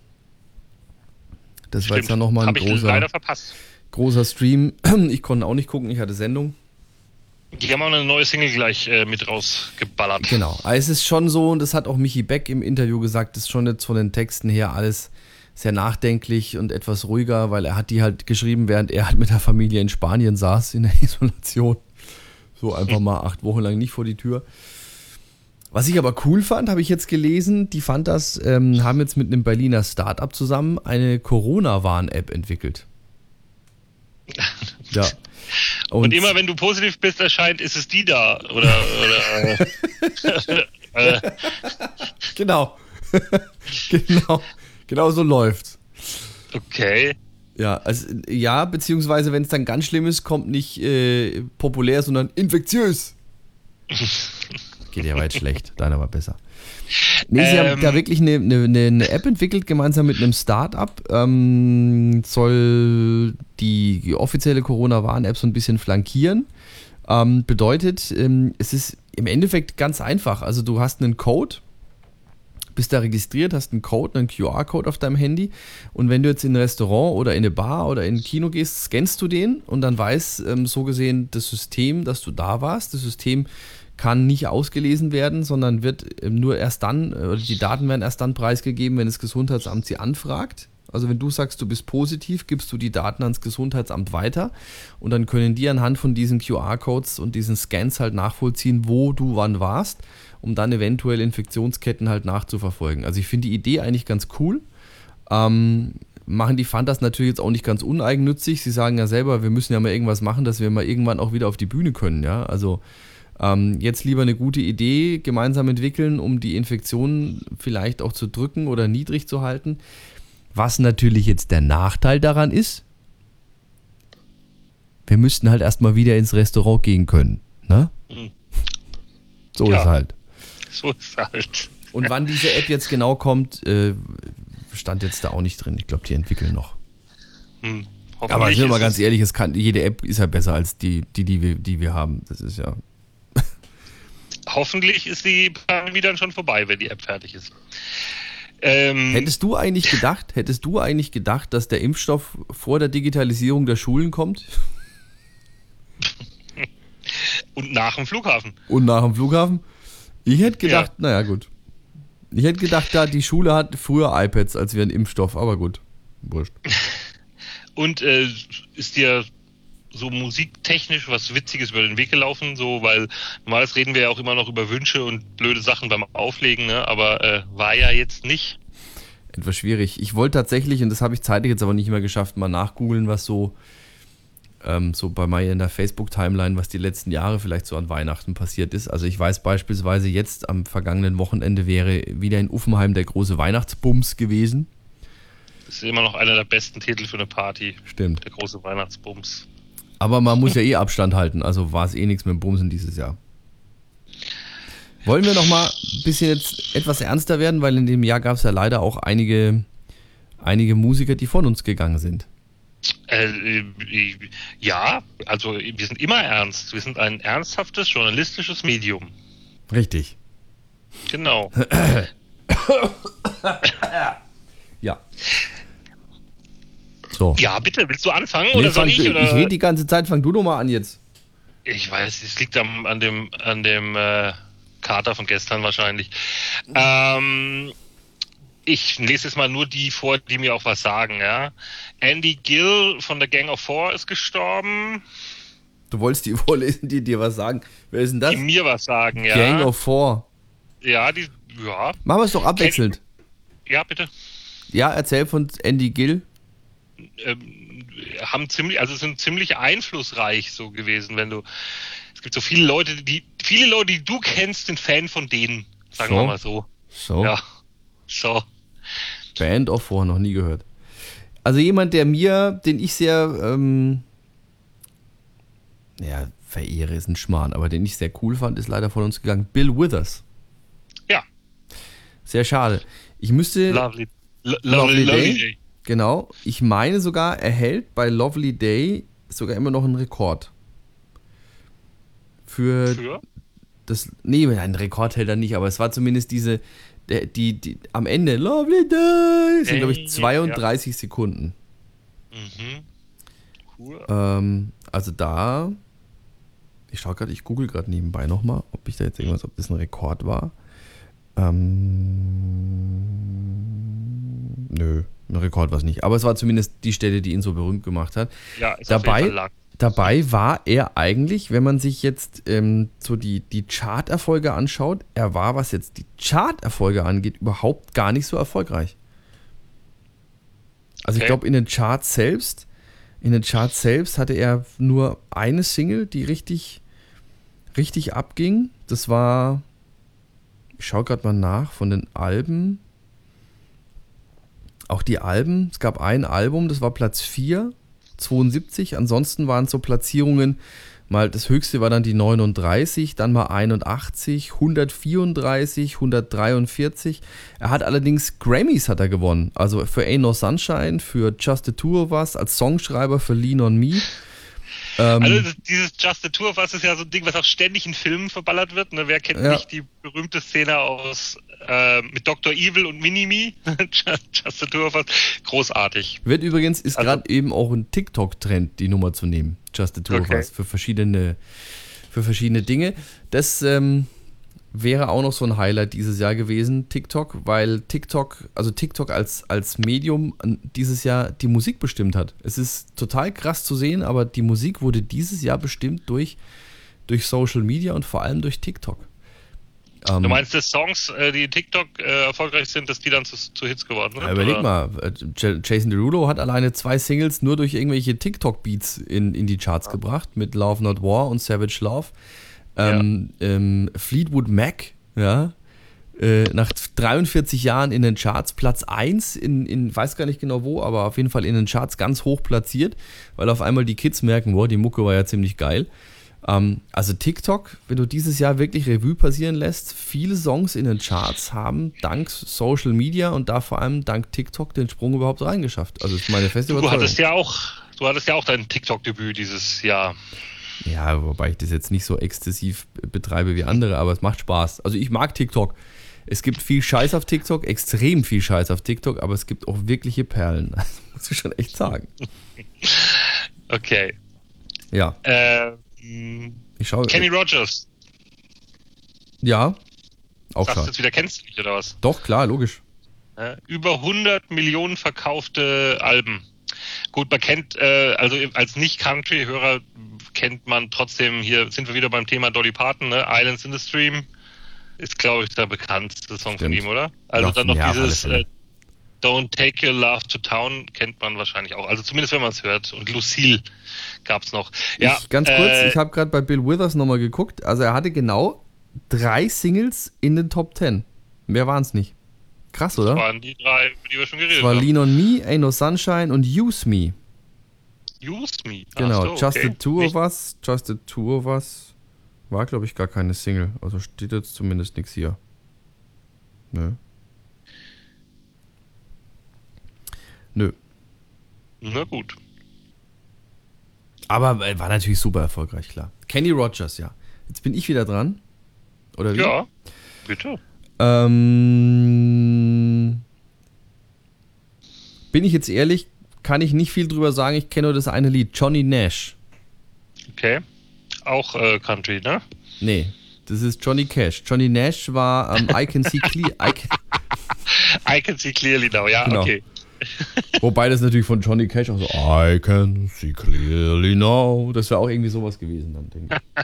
Das Stimmt. war jetzt dann nochmal ein großer, großer Stream. [clears throat] Ich konnte auch nicht gucken, ich hatte Sendung. Die haben auch eine neue Single gleich äh, mit rausgeballert. Genau. Es ist schon so, und das hat auch Michi Beck im Interview gesagt, ist schon jetzt von den Texten her alles sehr nachdenklich und etwas ruhiger, weil er hat die halt geschrieben, während er halt mit der Familie in Spanien saß, in der [laughs] Isolation. So einfach mal acht Wochen lang nicht vor die Tür. Was ich aber cool fand, habe ich jetzt gelesen, die Fantas ähm, haben jetzt mit einem Berliner Startup zusammen eine Corona-Warn-App entwickelt. Ja. Und, und, immer wenn du positiv bist, erscheint, ist es die da. Oder. oder [laughs] [laughs] äh, genau. genau. Genau so läuft's. Okay. Ja, also ja, beziehungsweise wenn es dann ganz schlimm ist, kommt nicht äh, populär, sondern infektiös. [laughs] Geht ja weit schlecht, deiner war besser. Nee, sie ähm, haben da wirklich eine, eine, eine, App entwickelt, gemeinsam mit einem Start-up. Ähm, soll die, die offizielle Corona-Warn-App so ein bisschen flankieren. Ähm, bedeutet, ähm, es ist im Endeffekt ganz einfach. Also du hast einen Code, bist da registriert, hast einen Code, einen QR-Code auf deinem Handy und wenn du jetzt in ein Restaurant oder in eine Bar oder in ein Kino gehst, scannst du den und dann weiß ähm, so gesehen das System, dass du da warst. Das System kann nicht ausgelesen werden, sondern wird ähm, nur erst dann, äh, oder die Daten werden erst dann preisgegeben, wenn das Gesundheitsamt sie anfragt. Also wenn du sagst, du bist positiv, gibst du die Daten ans Gesundheitsamt weiter und dann können die anhand von diesen QR-Codes und diesen Scans halt nachvollziehen, wo du wann warst, um dann eventuell Infektionsketten halt nachzuverfolgen. Also ich finde die Idee eigentlich ganz cool. Ähm, machen die Fantas natürlich jetzt auch nicht ganz uneigennützig. Sie sagen ja selber, wir müssen ja mal irgendwas machen, dass wir mal irgendwann auch wieder auf die Bühne können, ja. Also ähm, jetzt lieber eine gute Idee gemeinsam entwickeln, um die Infektion vielleicht auch zu drücken oder niedrig zu halten. Was natürlich jetzt der Nachteil daran ist, wir müssten halt erstmal wieder ins Restaurant gehen können. Ne? Mhm. So ja, ist halt. [laughs] So ist halt. Und wann diese App jetzt genau kommt, äh, stand jetzt da auch nicht drin. Ich glaube, die entwickeln noch. Hm, Aber sind wir mal ganz ehrlich, es kann, jede App ist ja besser als die, die, die, wir, die wir haben. Das ist ja. [laughs] Hoffentlich ist die Pandemie dann schon vorbei, wenn die App fertig ist. Ähm, hättest du eigentlich gedacht, hättest du eigentlich gedacht, dass der Impfstoff vor der Digitalisierung der Schulen kommt? [laughs] Und nach dem Flughafen. Und nach dem Flughafen? Ich hätte gedacht, ja. naja, gut. Ich hätte gedacht, da die Schule hat früher iPads als wir einen Impfstoff, aber gut. Wurscht. [laughs] Und äh, ist dir so musiktechnisch was Witziges über den Weg gelaufen, so, weil normalerweise reden wir ja auch immer noch über Wünsche und blöde Sachen beim Auflegen, ne? aber äh, war ja jetzt nicht. Etwas schwierig. Ich wollte tatsächlich, und das habe ich zeitlich jetzt aber nicht mehr geschafft, mal nachgoogeln, was so, ähm, so bei mir in der Facebook-Timeline, was die letzten Jahre vielleicht so an Weihnachten passiert ist. Also ich weiß beispielsweise jetzt am vergangenen Wochenende wäre wieder in Uffenheim der große Weihnachtsbums gewesen. Das ist immer noch einer der besten Titel für eine Party. Stimmt. Der große Weihnachtsbums. Aber man muss ja eh Abstand halten, also war es eh nichts mit dem Bumsen dieses Jahr. Wollen wir noch mal ein bisschen jetzt etwas ernster werden, weil in dem Jahr gab es ja leider auch einige, einige Musiker, die von uns gegangen sind. Äh, äh, ja, also wir sind immer ernst. Wir sind ein ernsthaftes journalistisches Medium. Richtig. Genau. [coughs] ja. So. Ja, bitte, willst du anfangen Nee, oder soll ich? ich Oder? rede die ganze Zeit, fang du doch mal an jetzt. Ich weiß, es liegt am, an dem, an dem äh, Kater von gestern wahrscheinlich. Ähm, ich lese jetzt mal nur die vor, die mir auch was sagen, ja. Andy Gill von der Gang of Four ist gestorben, Du wolltest die [laughs] vorlesen, die dir was sagen. Wer ist denn das? die mir was sagen, ja. Gang of Four. ja, die, ja, Machen wir es doch abwechselnd. ja, bitte. Ja, erzähl von Andy Gill. ähm, haben ziemlich, also sind ziemlich einflussreich so gewesen, wenn du. Es gibt so viele Leute, die viele Leute, die du kennst, sind Fan von denen, sagen So? wir mal so. So. Ja. So. Band of Four, noch nie gehört. Also jemand, der mir, den ich sehr, ähm, ja, verehre ist ein Schmarrn, aber den ich sehr cool fand, ist leider von uns gegangen. Bill Withers. Ja. Sehr schade. Ich müsste, Lovely. Lo Lovely lovely, Day. day. genau, ich meine sogar, er hält bei Lovely Day sogar immer noch einen Rekord. Für, Für? das, nee, einen Rekord hält er nicht, aber es war zumindest diese, die, die, am Ende, Lovely Day, sind glaube Äh, ich 32 Sekunden. Mhm. Cool. Ähm, also da, ich schaue gerade, ich google gerade nebenbei nochmal, ob ich da jetzt irgendwas, ob das ein Rekord war. Ähm, nö, ein Rekord war es nicht. Aber es war zumindest die Stelle, die ihn so berühmt gemacht hat. Ja, ist auf dabei- jeden Fall lang. Dabei war er eigentlich, wenn man sich jetzt ähm, so die, die Chart-Erfolge anschaut, er war, was jetzt die Chart-Erfolge angeht, überhaupt gar nicht so erfolgreich. Also ich Okay. glaube, in den Charts selbst, in den Charts selbst hatte er nur eine Single, die richtig, richtig abging. Das war, ich schaue gerade mal nach, von den Alben. Auch die Alben, es gab ein Album, das war Platz 4, 72. Ansonsten waren so Platzierungen, mal das höchste war dann die 39, dann mal 81, 134, 143. Er hat allerdings Grammys hat er gewonnen. Also für Ain't No Sunshine, für Just the Two of Us, als Songschreiber für Lean on Me. Ähm, Also dieses Just the Tour of Us ist ja so ein Ding, was auch ständig in Filmen verballert wird. Ne? Wer kennt Ja. nicht die berühmte Szene aus äh, mit Dr. Evil und Minimi? [laughs] Just the Tour of Us. Großartig. Wird übrigens, ist Also- gerade eben auch ein TikTok-Trend, die Nummer zu nehmen. Just the Two of Okay. Us. Für verschiedene, für verschiedene Dinge. Das ähm, wäre auch noch so ein Highlight dieses Jahr gewesen, TikTok, weil TikTok, also TikTok als, als Medium an- dieses Jahr die Musik bestimmt hat. Es ist total krass zu sehen, aber die Musik wurde dieses Jahr bestimmt durch, durch Social Media und vor allem durch TikTok. Ähm, Du meinst, dass Songs, äh, die TikTok äh, erfolgreich sind, dass die dann zu, zu Hits geworden sind? Ja, überleg oder? mal, äh, Jason Derulo hat alleine zwei Singles nur durch irgendwelche TikTok-Beats in, in die Charts gebracht, mit Love Not War und Savage Love. Ähm, ähm, Fleetwood Mac, ja, äh, nach 43 Jahren in den Charts, Platz 1 in, in, weiß gar nicht genau wo, aber auf jeden Fall in den Charts ganz hoch platziert, weil auf einmal die Kids merken, wow, die Mucke war ja ziemlich geil. Ähm, also TikTok, wenn du dieses Jahr wirklich Revue passieren lässt, viele Songs in den Charts haben dank Social Media und da vor allem dank TikTok den Sprung überhaupt reingeschafft. Also ist meine feste Du Überzeugung. hattest ja auch, du hattest ja auch dein TikTok-Debüt dieses Jahr. Ja, wobei ich das jetzt nicht so exzessiv betreibe wie andere, aber es macht Spaß. Also ich mag TikTok. Es gibt viel Scheiß auf TikTok, extrem viel Scheiß auf TikTok, aber es gibt auch wirkliche Perlen. [laughs] Das muss ich schon echt sagen. Okay. Ja, Äh, mh, ich schaue. Kenny Rogers. Ja, auch Sagst du jetzt wieder, kennst du nicht oder was? Doch, klar, logisch. Über 100 Millionen verkaufte Alben. Gut, man kennt, äh, also als Nicht-Country-Hörer kennt man trotzdem, hier sind wir wieder beim Thema Dolly Parton, ne? Islands in the Stream ist, glaube ich, der bekannteste Song von Stimmt. ihm, oder? Also Ja, dann noch ja, dieses äh, Don't Take Your Love to Town kennt man wahrscheinlich auch. Also zumindest, wenn man es hört. Und Lucille gab's noch. Ja, ich, ganz kurz, äh, ich habe gerade bei Bill Withers nochmal geguckt. Also er hatte genau drei Singles in den Top 10. Mehr waren es nicht. Krass, oder? waren die drei, über die wir schon geredet Das war haben. Lean on Me, Ain't No Sunshine und Use Me. Use Me. Genau, so, Just okay. the Two of Us, Just the Two of Us war, glaube ich, gar keine Single. Also steht jetzt zumindest nichts hier. Nö. Nö. Na gut. Aber äh, war natürlich super erfolgreich, klar. Kenny Rogers, ja. Jetzt bin ich wieder dran. Oder wie? Ja, bitte. Ähm, bin ich jetzt ehrlich, kann ich nicht viel drüber sagen. Ich kenne nur das eine Lied, Johnny Nash. Okay. Auch äh, Country, ne? Nee, das ist Johnny Cash. Johnny Nash war ähm, [laughs] I Can See Clear. I can, [laughs] I can see clearly now, ja, Genau. okay. [laughs] wobei das natürlich von Johnny Cash auch so I can see clearly now. Das wäre auch irgendwie sowas gewesen dann, denke ich.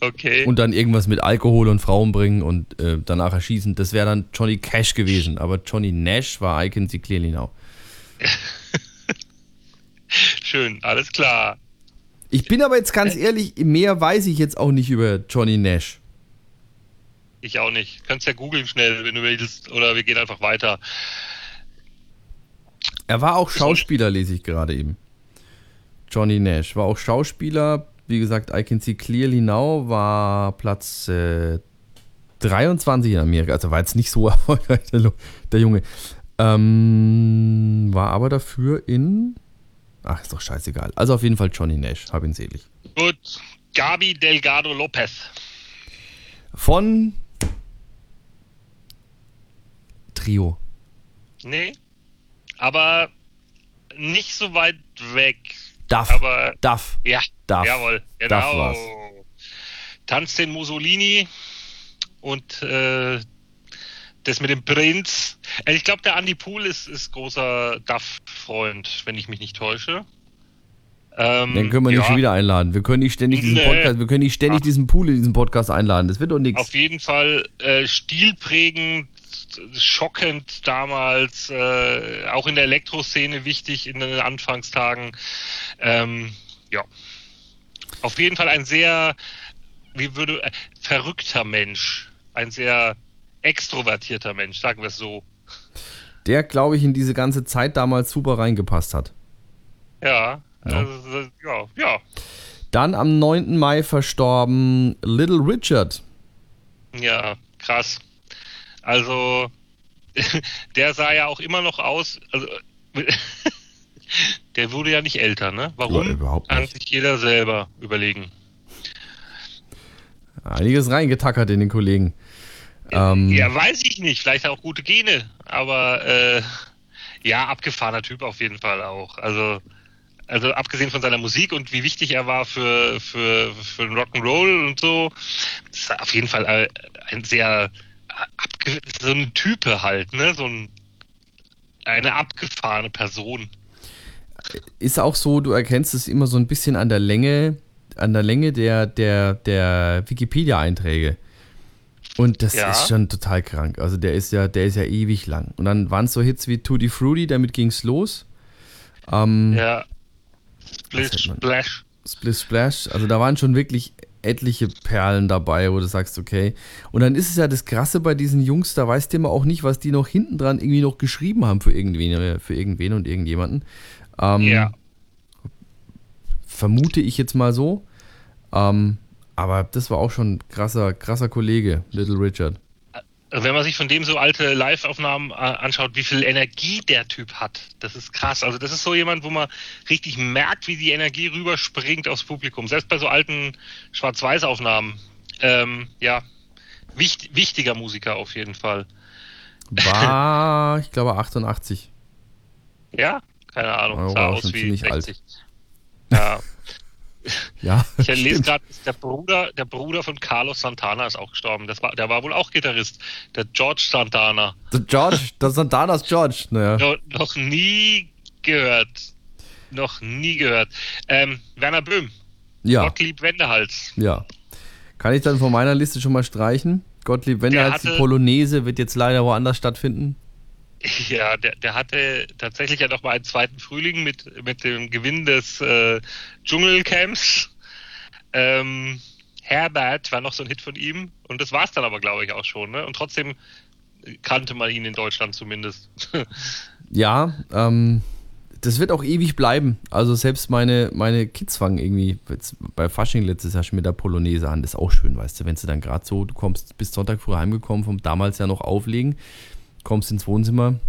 Okay. Und dann irgendwas mit Alkohol und Frauen bringen und äh, danach erschießen. Das wäre dann Johnny Cash gewesen. Aber Johnny Nash war I Can See Clearly Now. Schön, alles klar. Ich bin aber jetzt ganz ehrlich, mehr weiß ich jetzt auch nicht über Johnny Nash. Ich auch nicht. Könntest ja googeln schnell, wenn du willst. Oder wir gehen einfach weiter. Er war auch Schauspieler, lese ich gerade eben. Johnny Nash war auch Schauspieler. Wie gesagt, I Can See Clearly Now war Platz äh, 23 in Amerika. Also war jetzt nicht so [laughs] erfolgreich, der, der Junge. Ähm, war aber dafür in. Ach, ist doch scheißegal. Also auf jeden Fall Johnny Nash, hab ihn selig. Gut. Gabi Delgado Lopez. Von Trio. Nee. Aber nicht so weit weg. Duff. Aber Duff. ja, Duff. jawohl. Duff Genau. war's. Tanzt den Mussolini und äh, das mit dem Prinz. Äh, Ich glaube, der Andy Pool ist, ist großer Duff-Freund, wenn ich mich nicht täusche. Ähm, Den können wir nicht ja, schon wieder einladen. Wir können nicht ständig diesen. Podcast, wir können nicht ständig Ach. diesen Pool in diesen Podcast einladen. Das wird doch nichts. Auf jeden Fall äh, stilprägend, schockend damals, äh, auch in der Elektroszene wichtig in den Anfangstagen. Ähm, ja. Auf jeden Fall ein sehr, wie würde, äh, verrückter Mensch. Ein sehr extrovertierter Mensch, sagen wir es so. Der, glaube ich, in diese ganze Zeit damals super reingepasst hat. Ja, Ja. Also, ja, ja. Dann am 9. Mai verstorben Little Richard. Ja, krass. Also, [laughs] der sah ja auch immer noch aus, also, [laughs] der wurde ja nicht älter, ne? Warum? Ja, überhaupt Kann nicht. sich jeder selber überlegen. Einiges reingetackert in den Kollegen. Ähm, ja, weiß ich nicht. Vielleicht hat er auch gute Gene, aber äh, ja, abgefahrener Typ auf jeden Fall auch. Also, also abgesehen von seiner Musik und wie wichtig er war für für für den Rock'n'Roll und so, das ist auf jeden Fall äh, ein sehr so ein Type halt, ne, so ein eine abgefahrene Person. ist auch so, du erkennst es immer so ein bisschen an der Länge, an der Länge der, der, der Wikipedia-Einträge. Und das Ja. ist schon total krank. Also der ist ja, der ist ja ewig lang. Und dann waren es so Hits wie Tutti Frutti, damit ging es los. Ähm, Ja. Man- Splash. Splish Splash, also da waren schon wirklich etliche Perlen dabei, wo du sagst, okay. Und dann ist es ja das Krasse bei diesen Jungs, da weißt du immer auch nicht, was die noch hinten dran irgendwie noch geschrieben haben für irgendwen, äh, für irgendwen und irgendjemanden. Ähm, Ja. Vermute ich jetzt mal so. Ähm, aber das war auch schon ein krasser, krasser Kollege, Little Richard. Also wenn man sich von dem so alte Live-Aufnahmen äh, anschaut, wie viel Energie der Typ hat, das ist krass. Also das ist so jemand, wo man richtig merkt, wie die Energie rüberspringt aufs Publikum. Selbst bei so alten Schwarz-Weiß-Aufnahmen. Ähm, ja, wicht, wichtiger Musiker auf jeden Fall. War, ich glaube, 88. Ja, keine Ahnung. Sah aus wie ziemlich 60. Ja, Ja, [laughs] ich lese gerade, der Bruder, der Bruder von Carlos Santana ist auch gestorben. Das war, der war wohl auch Gitarrist, der George Santana. Der George, das Santanas George. Naja. No, noch nie gehört. Noch nie gehört. Ähm, Werner Böhm. Ja, Gottlieb Wendehals. ja. Kann ich dann von meiner Liste schon mal streichen? Gottlieb Wendehals, die hatte- Polonaise wird jetzt leider woanders stattfinden. [laughs] Ja, der, der hatte tatsächlich ja noch mal einen zweiten Frühling mit, mit dem Gewinn des äh, Dschungelcamps. Ähm, Herbert war noch so ein Hit von ihm. Und das war's dann aber, glaube ich, auch schon. Ne? Und trotzdem kannte man ihn in Deutschland zumindest. [laughs] Ja, ähm, das wird auch ewig bleiben. Also selbst meine, meine Kids fangen irgendwie bei Fasching letztes Jahr schon mit der Polonaise an. Das ist auch schön, weißt du, wenn du dann gerade so, du kommst bis Sonntag früh heimgekommen vom damals ja noch auflegen, kommst ins Wohnzimmer,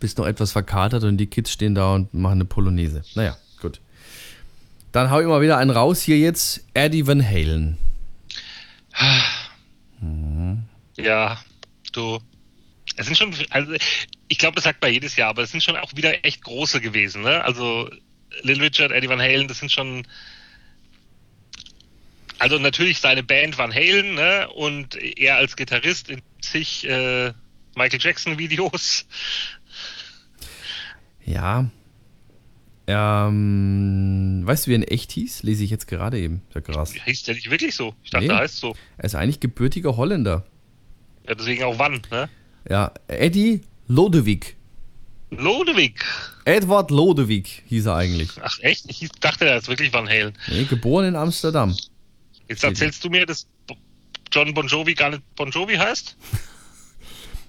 Bist noch etwas verkatert und die Kids stehen da und machen eine Polonaise. Naja, gut. Dann hau ich mal wieder einen raus. Hier jetzt Eddie Van Halen. Ja, du. Es sind schon, also ich glaube, das sagt man jedes Jahr, aber es sind schon auch wieder echt große gewesen, ne? Also Little Richard, Eddie Van Halen, das sind schon. Also natürlich seine Band Van Halen, ne? Und er als Gitarrist in sich äh, Michael Jackson Videos. Ja. Ähm, weißt du, wie er in echt hieß? Lese ich jetzt gerade eben. Ja, krass. Hieß der nicht wirklich so? Ich dachte, Nee. er heißt so. Er ist eigentlich gebürtiger Holländer. Ja, deswegen auch wann, ne? Ja, Eddie Lodewijk. Lodewijk. Edward Lodewijk hieß er eigentlich. Ach echt? Ich dachte, er ist wirklich Van Halen. Nee, geboren in Amsterdam. Jetzt erzählst du mir, dass John Bon Jovi gar nicht Bon Jovi heißt? [laughs]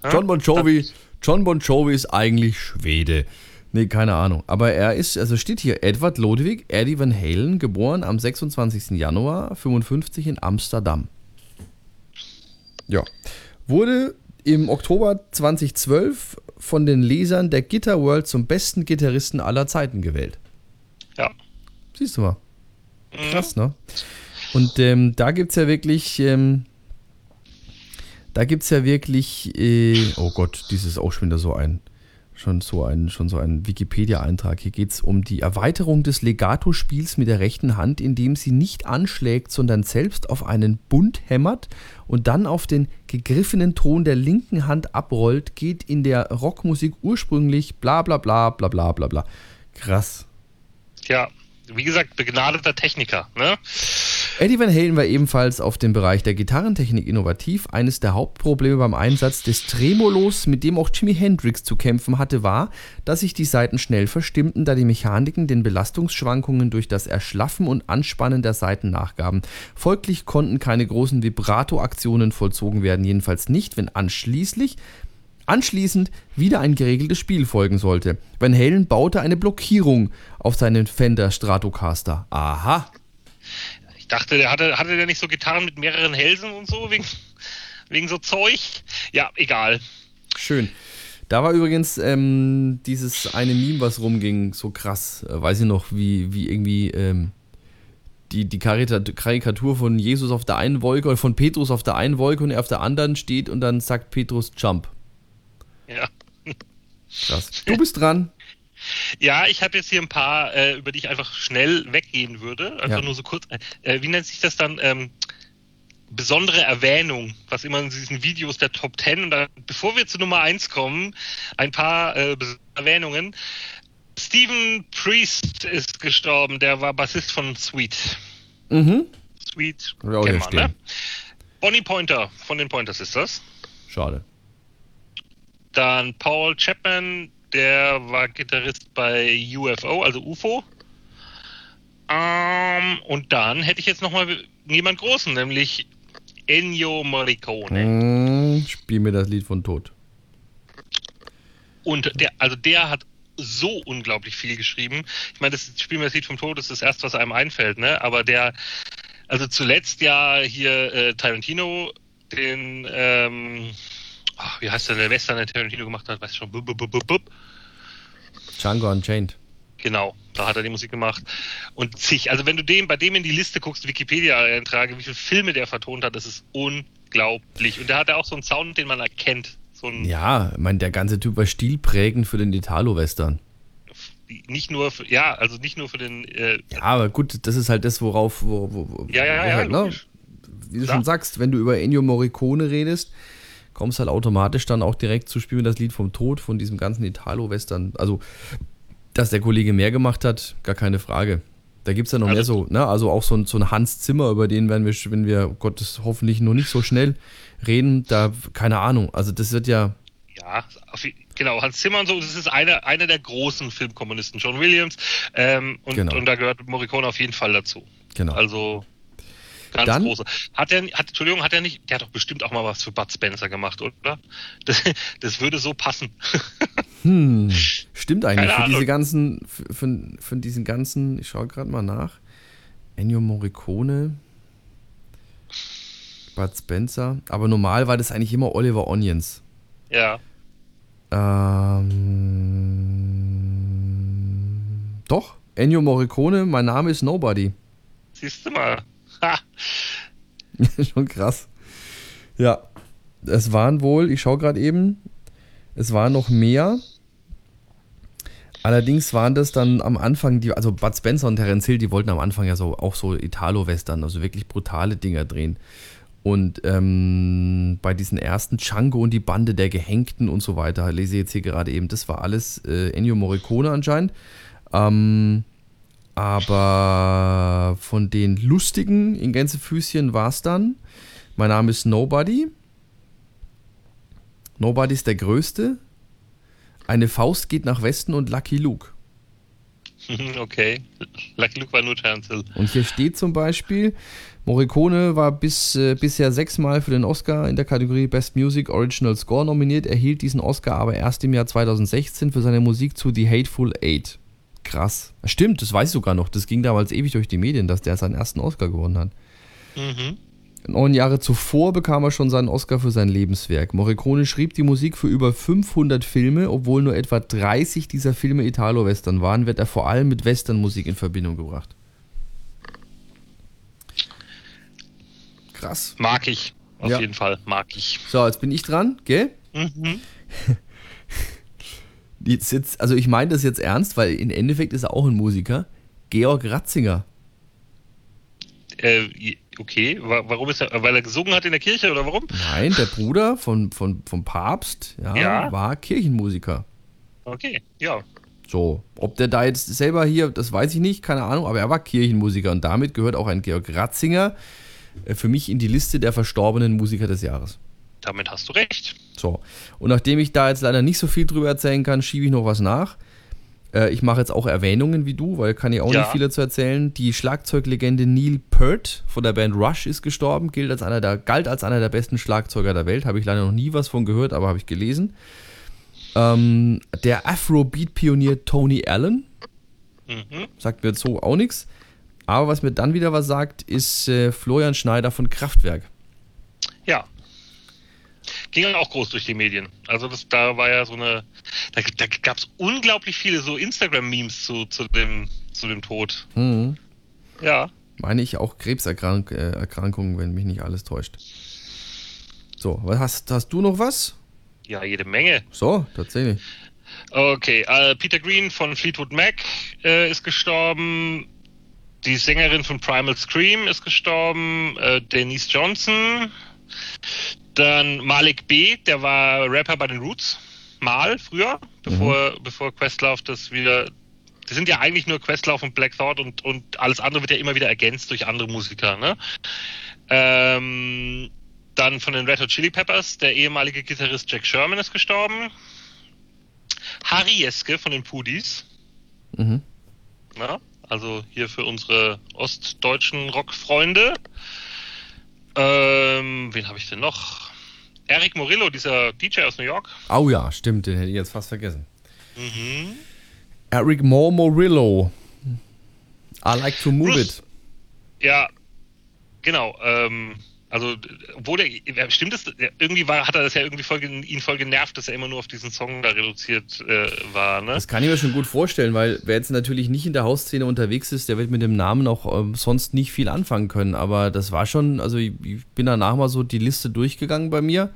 John Bon Jovi, John Bon Jovi ist eigentlich Schwede. Nee, keine Ahnung. Aber er ist, also steht hier, Edward Lodewijk, Eddie Van Halen, geboren am 26. Januar 55 in Amsterdam. Ja. Wurde im Oktober 2012 von den Lesern der Guitar World zum besten Gitarristen aller Zeiten gewählt. Ja. Siehst du mal. Krass, ne? Und ähm, da gibt es ja wirklich, ähm, da gibt es ja wirklich, äh, oh Gott, dies ist auch schon wieder so ein, schon so ein, schon so ein Wikipedia-Eintrag. Hier geht es um die Erweiterung des Legato-Spiels mit der rechten Hand, indem sie nicht anschlägt, sondern selbst auf einen Bund hämmert und dann auf den gegriffenen Ton der linken Hand abrollt, geht in der Rockmusik ursprünglich bla bla bla bla bla bla bla. Krass. Ja. Wie gesagt, begnadeter Techniker, ne? Eddie Van Halen war ebenfalls auf dem Bereich der Gitarrentechnik innovativ. Eines der Hauptprobleme beim Einsatz des Tremolos, mit dem auch Jimi Hendrix zu kämpfen hatte, war, dass sich die Saiten schnell verstimmten, da die Mechaniken den Belastungsschwankungen durch das Erschlaffen und Anspannen der Saiten nachgaben. Folglich konnten keine großen Vibrato-Aktionen vollzogen werden, jedenfalls nicht, wenn anschließend anschließend wieder ein geregeltes Spiel folgen sollte. Van Halen baute eine Blockierung auf seinen Fender Stratocaster. Aha. Ich dachte, der hatte, hatte der nicht so Gitarren mit mehreren Hälsen und so, wegen, wegen so Zeug? Ja, egal. Schön. Da war übrigens ähm, dieses eine Meme, was rumging, so krass. Äh, weiß ich noch, wie, wie irgendwie ähm, die, die Karikatur von Jesus auf der einen Wolke oder von Petrus auf der einen Wolke und er auf der anderen steht und dann sagt Petrus Jump. Ja. Krass. Du bist dran. Ja, ich habe jetzt hier ein paar, äh, über die ich einfach schnell weggehen würde. Einfach Ja. nur so kurz. Äh, wie nennt sich das dann? Ähm, besondere Erwähnung, was immer in diesen Videos der Top 10. Und dann, bevor wir zu Nummer 1 kommen, ein paar äh, besondere Erwähnungen. Stephen Priest ist gestorben, der war Bassist von Sweet. Mhm. Sweet, kennt ne? Bonnie Pointer von den Pointer Sisters. Schade. Dann Paul Chapman, der war Gitarrist bei UFO, also UFO. Ähm, und dann hätte ich jetzt nochmal jemand Großen, nämlich Ennio Morricone. Mm, spiel mir das Lied von Tod. Und der, also der hat so unglaublich viel geschrieben. Ich meine, das Spiel mir das Lied vom Tod ist das erste, was einem einfällt, ne? Aber der, also zuletzt ja hier äh, Tarantino, den, ähm, ach, wie heißt der, der Western, der Tarantino gemacht hat, weißt du schon, bub, bub, bub, bub. Django Unchained. Genau, da hat er die Musik gemacht. Und zig, also wenn du dem, bei dem in die Liste guckst, Wikipedia-Eintrage, wie viele Filme der vertont hat, das ist unglaublich. Und der hat ja auch so einen Sound, den man erkennt. So Ja, ich meine, der ganze Typ war stilprägend für den Italo-Western. nicht nur für, ja, also nicht nur für den, äh, Ja, aber gut, das ist halt das, worauf, wo, wo, ja, ja, ja, halt, ne? logisch. wie du schon sagst, wenn du über Ennio Morricone redest, kommst halt automatisch dann auch direkt zu spielen das Lied vom Tod von diesem ganzen Italo-Western. Also, dass der Kollege mehr gemacht hat, gar keine Frage. Da gibt es ja noch mehr Also- so, ne? Also auch so ein, so ein Hans Zimmer, über den werden wir, wenn wir, Gottes hoffentlich nur nicht so schnell reden, da, keine Ahnung. Also das wird ja, Ja, genau, Hans Zimmer und so, das ist einer, einer der großen Filmkommunisten, John Williams, ähm, und, Genau. und da gehört Morricone auf jeden Fall dazu. genau. Also, ganz Dann- große. Hat er, hat, Entschuldigung, hat er nicht, der hat doch bestimmt auch mal was für Bud Spencer gemacht, oder? Das, das würde so passen. [laughs] Hm, stimmt eigentlich. Für diese ganzen, für, für, für diesen ganzen, ich schaue gerade mal nach. Ennio Morricone, Bud Spencer. Aber normal war das eigentlich immer Oliver Onions. ja. Ähm, doch, Ennio Morricone, mein Name ist Nobody. Siehst du mal. [laughs] Schon krass. Ja, es waren wohl, ich schaue gerade eben, es waren noch mehr. Allerdings waren das dann am Anfang, die, also Bud Spencer und Terence Hill, die wollten am Anfang ja so auch so Italo-Western, also wirklich brutale Dinger drehen. Und ähm, bei diesen ersten Django und die Bande der Gehängten und so weiter, lese ich jetzt hier gerade eben, das war alles äh, Ennio Morricone anscheinend. Ähm, aber von den lustigen in Gänsefüßchen war es dann. Mein Name ist Nobody. Nobody ist der Größte. Eine Faust geht nach Westen und Lucky Luke. [laughs] Okay. Lucky Luke war nur Hill. Und hier steht zum Beispiel, Morricone war bis, äh, bisher sechsmal für den Oscar in der Kategorie Best Music Original Score nominiert, erhielt diesen Oscar aber erst im Jahr 2016 für seine Musik zu The Hateful Eight. Krass. Stimmt, das weiß ich sogar noch. Das ging damals ewig durch die Medien, dass der seinen ersten Oscar gewonnen hat. Mhm. Neun Jahre zuvor bekam er schon seinen Oscar für sein Lebenswerk. Morricone schrieb die Musik für über 500 Filme, obwohl nur etwa 30 dieser Filme Italo-Western waren, wird er vor allem mit Westernmusik in Verbindung gebracht. Krass. Mag ich. Auf Ja. jeden Fall. Mag ich. So, jetzt bin ich dran, gell? Mhm. [laughs] Jetzt, jetzt, also ich meine das jetzt ernst, weil im Endeffekt ist er auch ein Musiker. Georg Ratzinger. Äh, okay. Wa- Warum ist er? Weil er gesungen hat in der Kirche oder warum? Nein, der Bruder von, von, vom Papst ja, Ja. war Kirchenmusiker. Okay. Ja. So, ob der da jetzt selber hier, das weiß ich nicht, keine Ahnung, aber er war Kirchenmusiker und damit gehört auch ein Georg Ratzinger äh, für mich in die Liste der verstorbenen Musiker des Jahres. Damit hast du recht. So, und nachdem ich da jetzt leider nicht so viel drüber erzählen kann, schiebe ich noch was nach. Äh, ich mache jetzt auch Erwähnungen wie du, weil kann ich auch Ja. nicht viel dazu erzählen. Die Schlagzeuglegende Neil Peart von der Band Rush ist gestorben, gilt als einer der, galt als einer der besten Schlagzeuger der Welt. Habe ich leider noch nie was von gehört, aber habe ich gelesen. Ähm, der Afrobeat-Pionier Tony Allen, Mhm. sagt mir jetzt so auch nichts. Aber was mir dann wieder was sagt, ist äh, Florian Schneider von Kraftwerk. Ging auch groß durch die Medien. Also das, da war ja so eine, da, da gab es unglaublich viele so Instagram-Memes zu, zu, dem, zu dem Tod. Mhm. Ja. Meine ich auch Krebserkrankungen, äh, wenn mich nicht alles täuscht. So, was hast, hast du noch was? Ja, jede Menge. So, tatsächlich. Okay, äh, Peter Green von Fleetwood Mac äh, ist gestorben. Die Sängerin von Primal Scream ist gestorben. Äh, Denise Johnson. Dann Malik B., der war Rapper bei den Roots. Mal früher, bevor, bevor Questlove das wieder. Die sind ja eigentlich nur Questlove und Black Thought und, und alles andere wird ja immer wieder ergänzt durch andere Musiker, ne? Ähm, dann von den Red Hot Chili Peppers, der ehemalige Gitarrist Jack Sherman ist gestorben. Harry Jeske von den Pudis. Mhm. Ja, also hier für unsere ostdeutschen Rockfreunde. Ähm, wen habe ich denn noch? Eric Morillo, dieser DJ aus New York. Oh ja, stimmt, den hätte ich jetzt fast vergessen. Mhm. Eric Moore Morillo. I like to move Bruce. it. Ja, genau. Ähm, also, obwohl der, stimmt es, irgendwie war, hat er das ja irgendwie voll, ihn voll genervt, dass er immer nur auf diesen Song da reduziert äh, war, ne? Das kann ich mir schon gut vorstellen, weil wer jetzt natürlich nicht in der Hausszene unterwegs ist, der wird mit dem Namen auch ähm, sonst nicht viel anfangen können. Aber das war schon, also ich, ich bin danach mal so die Liste durchgegangen bei mir.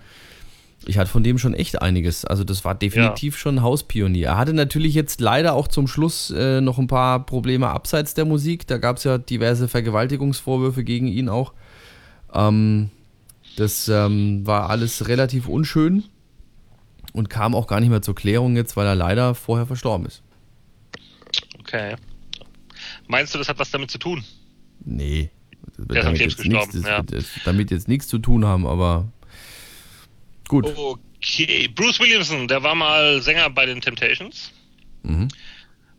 Ich hatte von dem schon echt einiges. Also das war definitiv schon ein Hauspionier. Er hatte natürlich jetzt leider auch zum Schluss äh, noch ein paar Probleme abseits der Musik. Da gab es ja diverse Vergewaltigungsvorwürfe gegen ihn auch. Ähm, das ähm, war alles relativ unschön und kam auch gar nicht mehr zur Klärung jetzt, weil er leider vorher verstorben ist. Okay. Meinst du, das hat was damit zu tun? Nee. Das Der damit jetzt nichts, das ja. jetzt damit jetzt nichts zu tun haben, aber gut. Okay. Bruce Williamson, der war mal Sänger bei den Temptations. Mhm.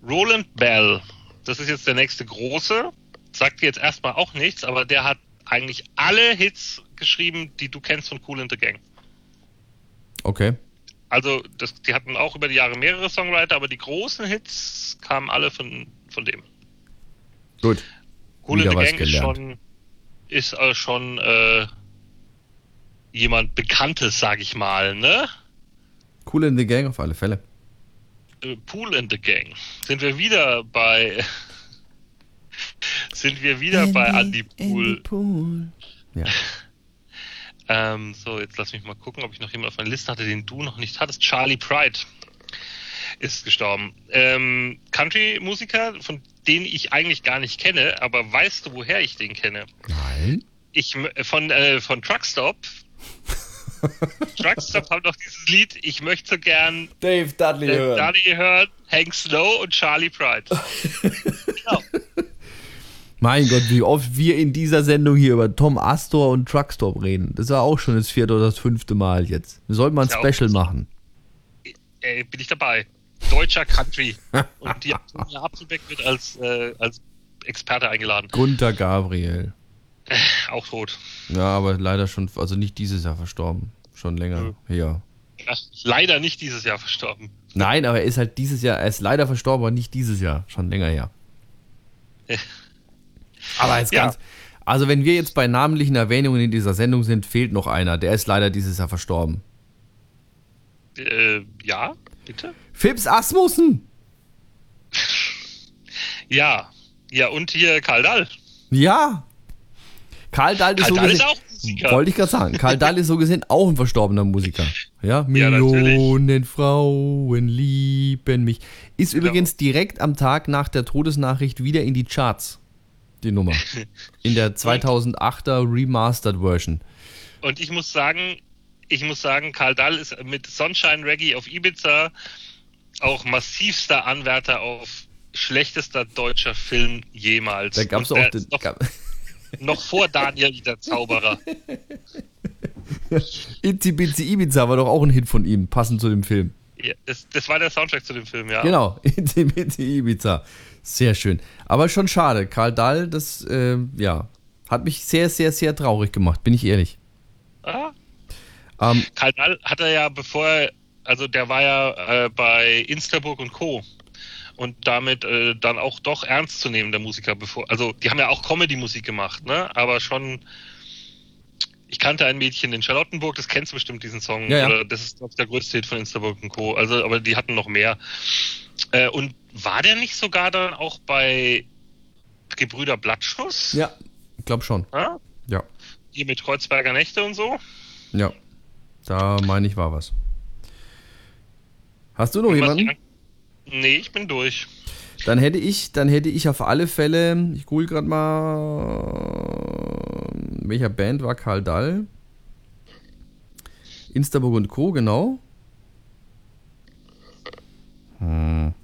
Roland Bell, das ist jetzt der nächste große. Sagt jetzt erstmal auch nichts, aber der hat eigentlich alle Hits geschrieben, die du kennst von Cool in the Gang. Okay. Also, das, die hatten auch über die Jahre mehrere Songwriter, aber die großen Hits kamen alle von, von dem. Gut. Cool Wieder in the Gang ist gelernt. schon, ist äh, schon äh, jemand Bekanntes, sag ich mal, ne? Cool in the Gang auf alle Fälle. Äh, Pool in the Gang. Sind wir wieder bei. Sind wir wieder bei Andy Pool. Pool. Ja. [laughs] Ähm, so, jetzt lass mich mal gucken, ob ich noch jemanden auf meiner Liste hatte, den du noch nicht hattest. Charlie Pride ist gestorben. Ähm, Country-Musiker, von denen ich eigentlich gar nicht kenne, aber weißt du, woher ich den kenne? Nein. Ich von äh, von Truckstop. [laughs] Truckstop haben doch dieses Lied. Ich möchte so gern Dave Dudley äh, Daddy hören, Hank Snow und Charlie Pride. [laughs] genau. Mein Gott, wie oft wir in dieser Sendung hier über Tom Astor und Truckstop reden. Das war auch schon das vierte oder das fünfte Mal jetzt. Wir sollten mal ein Ja, Special machen. Äh, bin ich dabei. Deutscher Country. und die Apfelbeck wird als äh, als Experte eingeladen. Gunther Gabriel. Auch tot. Ja, aber leider schon, also nicht dieses Jahr verstorben. Schon länger her. Ja, leider nicht dieses Jahr verstorben. Nein, aber er ist halt dieses Jahr, er ist leider verstorben, aber nicht dieses Jahr. Schon länger her. Aber jetzt Ja. ganz, also wenn wir jetzt bei namentlichen Erwähnungen in dieser Sendung sind, fehlt noch einer. Der ist leider dieses Jahr verstorben. Äh, ja, bitte? Phipps Asmussen! [laughs] Ja. Ja, und hier Karl Dahl. Ja! Karl Dahl ist Karl so Dahl gesehen, ist auch Musiker. Wollte ich gerade sagen. Karl Dahl ist so gesehen auch ein verstorbener Musiker. Ja, [laughs] Ja, Millionen Frauen lieben mich. Ist Genau. übrigens direkt am Tag nach der Todesnachricht wieder in die Charts. Die Nummer. In der [laughs] 2008er Remastered Version. Und ich muss sagen, ich muss sagen, Karl Dahl ist mit Sunshine Reggae auf Ibiza auch massivster Anwärter auf schlechtester deutscher Film jemals. Da gab es auch den, noch, gab, [laughs] noch vor Daniel der Zauberer. [laughs] Itzi Bitzi Ibiza war doch auch ein Hit von ihm, passend zu dem Film. Ja, das, das war der Soundtrack zu dem Film, ja. Genau, [laughs] Bitzi Ibiza. Sehr schön. Aber schon schade. Karl Dahl, das, äh, ja, hat mich sehr, sehr, sehr traurig gemacht, bin ich ehrlich. Ah, Ähm, Karl Dahl hat er ja bevor, er- also der war ja äh, bei Instaburg und Co. Und damit äh, dann auch doch ernstzunehmender Musiker, bevor, also die haben ja auch Comedy-Musik gemacht, ne? Aber schon, ich kannte ein Mädchen in Charlottenburg, das kennst du bestimmt diesen Song, Ja, ja. oder das ist der größte Hit von Instaburg und Co. Also, aber die hatten noch mehr. Äh, und war der nicht sogar dann auch bei Gebrüder Blattschuss? ja, ich glaube schon. Ja? Ja. Hier mit Kreuzberger Nächte und so? Ja, da meine ich war was. Hast du noch jemanden? Nee, ich bin durch. Dann hätte ich, dann hätte ich auf alle Fälle, ich google gerade mal, welcher Band war Karl Dall? Instaburg und Co., genau. Hm.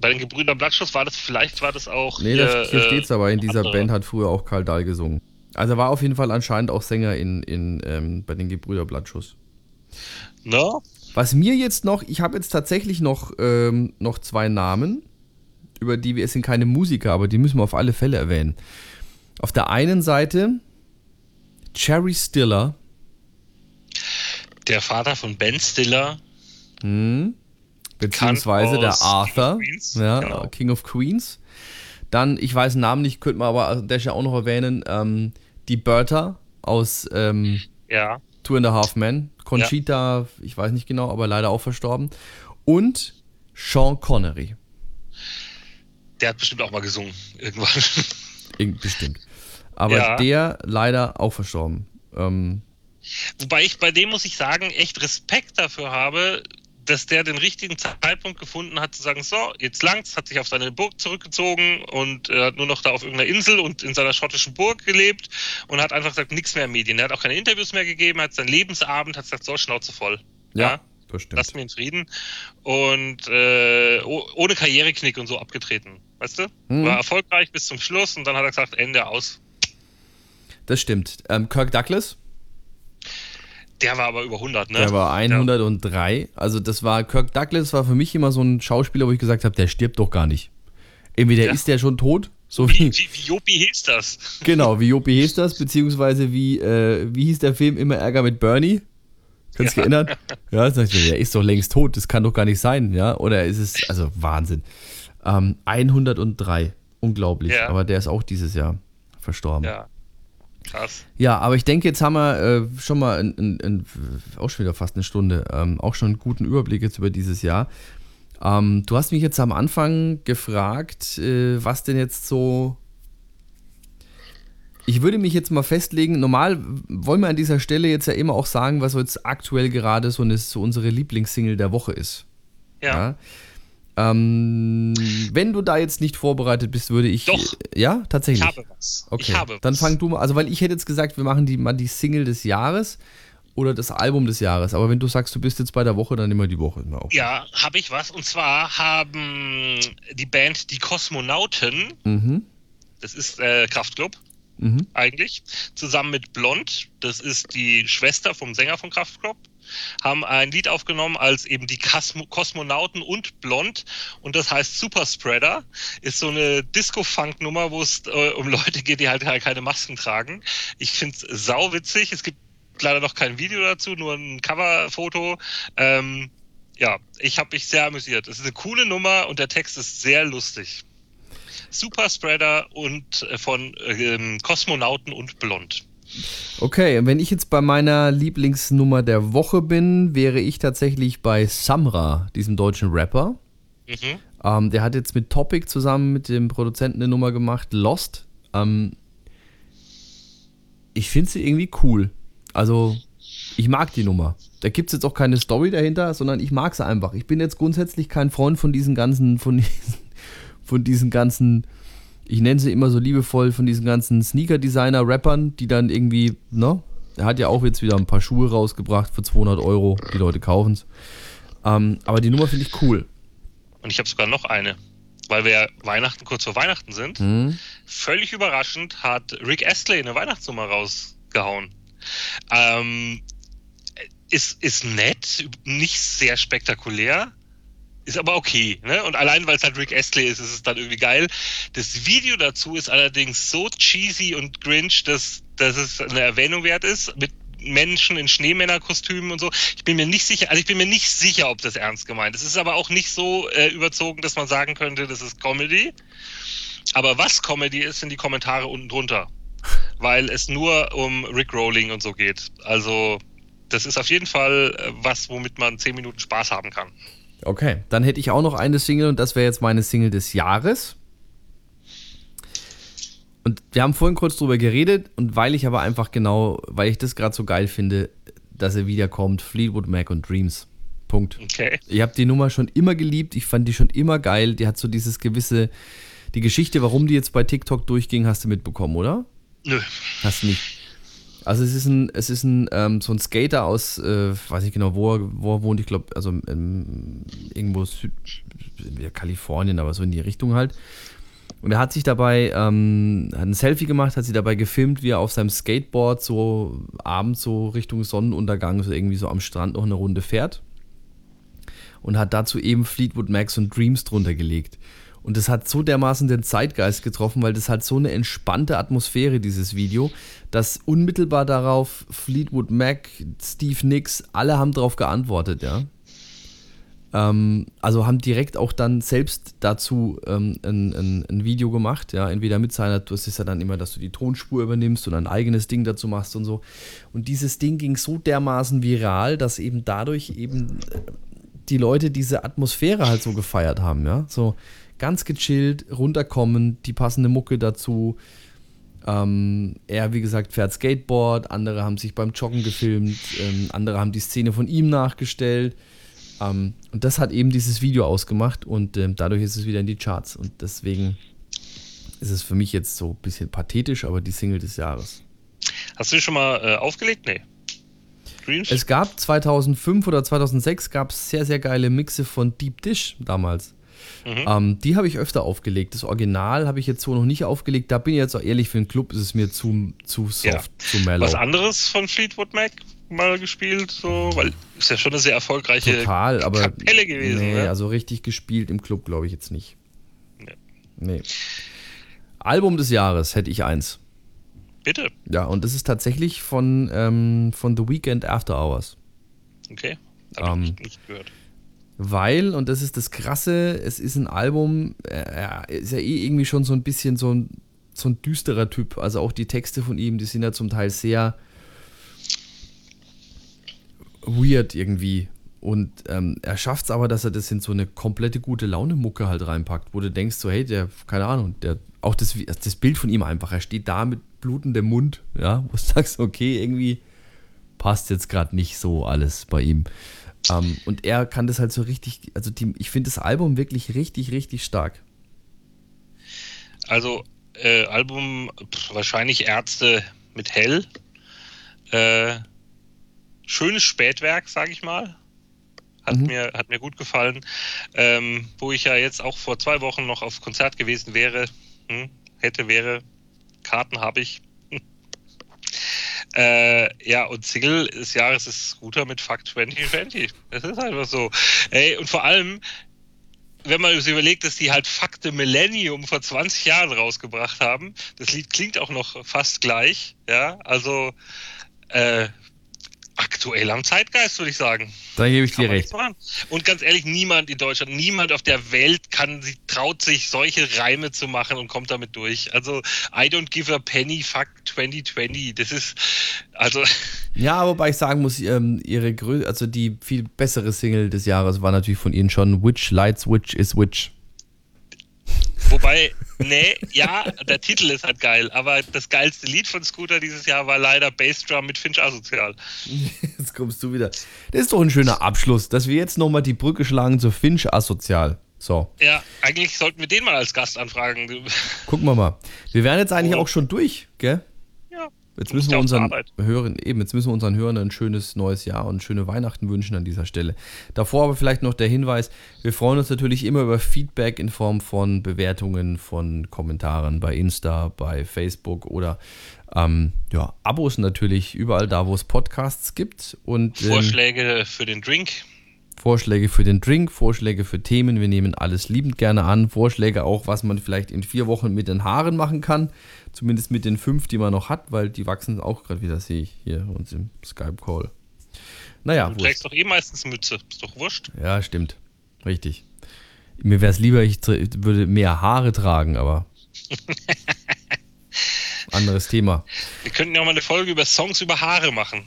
Bei den Gebrüder Blattschuss war das, vielleicht war das auch. Nee, das, hier äh, steht's aber, in dieser andere. Band hat früher auch Karl Dahl gesungen. Also er war auf jeden Fall anscheinend auch Sänger in, in, ähm, bei den Gebrüder Blattschuss. Ne? Was mir jetzt noch, ich habe jetzt tatsächlich noch, ähm, noch zwei Namen, über die wir, es sind keine Musiker, aber die müssen wir auf alle Fälle erwähnen. Auf der einen Seite Cherry Stiller, Der Vater von Ben Stiller. hm, beziehungsweise der Arthur, King of Queens, ja, genau. King of Queens. Dann, ich weiß den Namen nicht, könnte man aber der Stelle auch noch erwähnen, ähm, die Bertha aus ähm, Ja. Two and a Half Men. Conchita, ich weiß nicht genau, aber leider auch verstorben. Und Sean Connery. Der hat bestimmt auch mal gesungen. Irgendwann. [laughs] Bestimmt. Aber Ja. der leider auch verstorben. Ähm, Wobei ich bei dem, muss ich sagen, echt Respekt dafür habe, dass der den richtigen Zeitpunkt gefunden hat, zu sagen, so, jetzt langt's, hat sich auf seine Burg zurückgezogen und äh, hat nur noch da auf irgendeiner Insel und in seiner schottischen Burg gelebt und hat einfach gesagt, nichts mehr Medien. Er hat auch keine Interviews mehr gegeben, hat seinen Lebensabend, hat gesagt, so, Schnauze voll. ja, das stimmt. Lass mich in Frieden. Und äh, oh- ohne Karriereknick und so abgetreten. Weißt du? Mhm. War erfolgreich bis zum Schluss und dann hat er gesagt, Ende aus. Das stimmt. Ähm, Kirk Douglas, Der war aber über 100, ne? der war 103. Also das war, Kirk Douglas war für mich immer so ein Schauspieler, wo ich gesagt habe, der stirbt doch gar nicht. Entweder Ja. ist der schon tot, so Wie, wie, wie, wie Jopi hieß das? genau, wie Jopi [laughs] hieß das, beziehungsweise wie, äh, wie hieß der Film Immer Ärger mit Bernie? Kannst du Ja. dich erinnern? Ja, der ist doch längst tot, das kann doch gar nicht sein, ja? Oder ist es, also Wahnsinn. Ähm, 103, unglaublich, Ja. aber der ist auch dieses Jahr verstorben. Ja. Krass. Ja, aber ich denke, jetzt haben wir äh, schon mal in, in, in, auch schon wieder fast eine Stunde, ähm, auch schon einen guten Überblick jetzt über dieses Jahr. Ähm, du hast mich jetzt am Anfang gefragt, äh, was denn jetzt so. Ich würde mich jetzt mal festlegen, normal wollen wir an dieser Stelle jetzt ja immer auch sagen, was jetzt aktuell gerade so, eine, so unsere Lieblingssingle der Woche ist. Ja. ja? Ähm, wenn du da jetzt nicht vorbereitet bist, würde ich. Doch. Ja, tatsächlich. Ich habe was. Okay. Ich habe was. Dann fang du mal. Also, weil ich hätte jetzt gesagt, wir machen die mal die Single des Jahres oder das Album des Jahres. Aber wenn du sagst, du bist jetzt bei der Woche, dann immer die Woche. Na, okay. Ja, habe ich was. Und zwar haben die Band Die Kosmonauten, Mhm. das ist äh, Kraftklub Mhm. eigentlich, zusammen mit Blond, das ist die Schwester vom Sänger von Kraftklub, haben ein Lied aufgenommen als eben die Kosmonauten und Blond und das heißt Super Spreader. Ist so eine Disco-Funk-Nummer, wo es äh, um Leute geht, die halt keine Masken tragen. Ich finde es sauwitzig. Es gibt leider noch kein Video dazu, nur ein Coverfoto. Ähm, ja, ich habe mich sehr amüsiert. Es ist eine coole Nummer und der Text ist sehr lustig. Super Spreader und äh, von ähm, Kosmonauten und Blond. Okay, wenn ich jetzt bei meiner Lieblingsnummer der Woche bin, wäre ich tatsächlich bei Samra, diesem deutschen Rapper. Mhm. Ähm, der hat jetzt mit Topic zusammen mit dem Produzenten eine Nummer gemacht, Lost. Ähm, ich finde sie irgendwie cool. Also, ich mag die Nummer. Da gibt es jetzt auch keine Story dahinter, sondern ich mag sie einfach. Ich bin jetzt grundsätzlich kein Freund von diesen ganzen, von diesen, von diesen ganzen, ich nenne sie immer so liebevoll, von diesen ganzen Sneaker-Designer-Rappern, die dann irgendwie, ne? Er hat ja auch jetzt wieder ein paar Schuhe rausgebracht für 200 Euro. Die Leute kaufen es. Ähm, aber die Nummer finde ich cool. Und ich habe sogar noch eine. Weil wir ja Weihnachten kurz vor Weihnachten sind. Mhm. Völlig überraschend hat Rick Astley eine Weihnachtsnummer rausgehauen. Ähm, ist, ist nett, nicht sehr spektakulär, ist aber okay. Ne? Und allein weil es halt Rick Astley ist, ist es dann irgendwie geil. Das Video dazu ist allerdings so cheesy und Grinch, dass, dass es eine Erwähnung wert ist. Mit Menschen in Schneemännerkostümen und so. Ich bin mir nicht sicher, also ich bin mir nicht sicher, ob das ernst gemeint ist. Es ist aber auch nicht so äh, überzogen, dass man sagen könnte, das ist Comedy. Aber was Comedy ist, sind die Kommentare unten drunter. Weil es nur um Rickrolling und so geht. Also, das ist auf jeden Fall äh, was, womit man 10 Minuten Spaß haben kann. Okay, dann hätte ich auch noch eine Single und das wäre jetzt meine Single des Jahres. Und wir haben vorhin kurz drüber geredet und weil ich aber einfach genau, weil ich das gerade so geil finde, dass er wiederkommt, Fleetwood Mac und Dreams. Punkt. Okay. Ich habe die Nummer schon immer geliebt, ich fand die schon immer geil. Die hat so dieses gewisse, die Geschichte, warum die jetzt bei TikTok durchging, hast du mitbekommen, oder? Nö. Hast du nicht. Also es ist ein, es ist ein, ähm, so ein Skater aus, äh, weiß nicht genau, wo er, wo er wohnt, ich glaube, also ähm, irgendwo Süd, Kalifornien, aber so in die Richtung halt. Und er hat sich dabei, ähm, hat ein Selfie gemacht, hat sich dabei gefilmt, wie er auf seinem Skateboard so abends so Richtung Sonnenuntergang so irgendwie so am Strand noch eine Runde fährt. Und hat dazu eben Fleetwood Max und Dreams drunter gelegt. Und das hat so dermaßen den Zeitgeist getroffen, weil das hat so eine entspannte Atmosphäre, dieses Video, dass unmittelbar darauf Fleetwood Mac, Steve Nicks, alle haben darauf geantwortet, ja. Ähm, also haben direkt auch dann selbst dazu ähm, ein, ein, ein, Video gemacht, ja, entweder mit seiner, das ist ja dann immer, dass du die Tonspur übernimmst und ein eigenes Ding dazu machst und so. Und dieses Ding ging so dermaßen viral, dass eben dadurch eben die Leute diese Atmosphäre halt so gefeiert haben, ja. So, ganz gechillt, runterkommen, die passende Mucke dazu. Ähm, er, wie gesagt, fährt Skateboard, andere haben sich beim Joggen gefilmt, ähm, andere haben die Szene von ihm nachgestellt. Ähm, und das hat eben dieses Video ausgemacht und ähm, dadurch ist es wieder in die Charts. Und deswegen ist es für mich jetzt so ein bisschen pathetisch, aber die Single des Jahres. Hast du schon mal äh, aufgelegt? Nee. Dreams? Es gab 2005 oder 2006 gab es sehr, sehr geile Mixe von Deep Dish damals. Mhm. Ähm, die habe ich öfter aufgelegt. Das Original habe ich jetzt so noch nicht aufgelegt. Da bin ich jetzt auch ehrlich, für einen Club ist es mir zu, zu soft, ja. zu mellow. Was anderes von Fleetwood Mac mal gespielt, so, weil ist ja schon eine sehr erfolgreiche Total, aber Kapelle gewesen. Nee, ne? also richtig gespielt im Club glaube ich jetzt nicht. Nee. nee. Album des Jahres hätte ich eins. Bitte. Ja, und das ist tatsächlich von, ähm, von The Weekend After Hours. Okay. Hab Ähm, ich nicht gehört. Weil, und das ist das Krasse, es ist ein Album, äh, ist ja eh irgendwie schon so ein bisschen so ein, so ein düsterer Typ. Also auch die Texte von ihm, die sind ja zum Teil sehr weird irgendwie. Und ähm, er schafft es aber, dass er das in so eine komplette gute Laune-Mucke halt reinpackt, wo du denkst, so, hey, der, keine Ahnung, der, auch das, das Bild von ihm einfach, er steht da mit blutendem Mund, ja, wo du sagst, okay, irgendwie passt jetzt gerade nicht so alles bei ihm. Ähm, und er kann das halt so richtig, also die, ich finde das Album wirklich richtig, richtig stark. Also, äh, Album pff, wahrscheinlich Ärzte mit Hell. Äh, schönes Spätwerk, sag ich mal. Hat, mhm. mir, hat mir gut gefallen. Ähm, wo ich ja jetzt auch vor zwei Wochen noch auf Konzert gewesen wäre. Hm, hätte, wäre. Karten habe ich. Äh, ja, und Single des Jahres ist Scooter mit Fuck 2020. Das ist einfach so. Ey, und vor allem, wenn man sich überlegt, dass die halt Fuck the Millennium vor 20 Jahren rausgebracht haben, das Lied klingt auch noch fast gleich, ja, also äh, aktuell am Zeitgeist, würde ich sagen. Da gebe ich dir recht. Und ganz ehrlich, niemand in Deutschland, niemand auf der Welt kann, traut sich, solche Reime zu machen und kommt damit durch. Also, I don't give a penny, fuck 2020. Das ist, also. [laughs] Ja, wobei ich sagen muss, ähm, ihre Grö also die viel bessere Single des Jahres war natürlich von ihnen schon Witch Lights Witch is Witch. Wobei, nee, ja, der Titel ist halt geil, aber das geilste Lied von Scooter dieses Jahr war leider Bassdrum mit Finch Asozial. [laughs] Jetzt kommst du wieder. Das ist doch ein schöner Abschluss, dass wir jetzt nochmal die Brücke schlagen zu Finch Asozial. So. Ja, eigentlich sollten wir den mal als Gast anfragen. Gucken wir mal. Wir wären jetzt eigentlich oh. auch schon durch, gell? Jetzt müssen wir unseren Hörern, eben, jetzt müssen wir unseren Hörern ein schönes neues Jahr und schöne Weihnachten wünschen an dieser Stelle. Davor aber vielleicht noch der Hinweis, wir freuen uns natürlich immer über Feedback in Form von Bewertungen, von Kommentaren bei Insta, bei Facebook oder ähm, ja, Abos natürlich überall da, wo es Podcasts gibt. Und, ähm, Vorschläge für den Drink. Vorschläge für den Drink, Vorschläge für Themen. Wir nehmen alles liebend gerne an. Vorschläge auch, was man vielleicht in vier Wochen mit den Haaren machen kann. Zumindest mit den fünf, die man noch hat, weil die wachsen auch gerade wieder, sehe ich hier uns im Skype-Call. Naja. Du trägst doch eh meistens Mütze. Ist doch wurscht. Ja, stimmt. Richtig. Mir wäre es lieber, ich würde mehr Haare tragen, aber. [laughs] anderes Thema. Wir könnten ja auch mal eine Folge über Songs über Haare machen.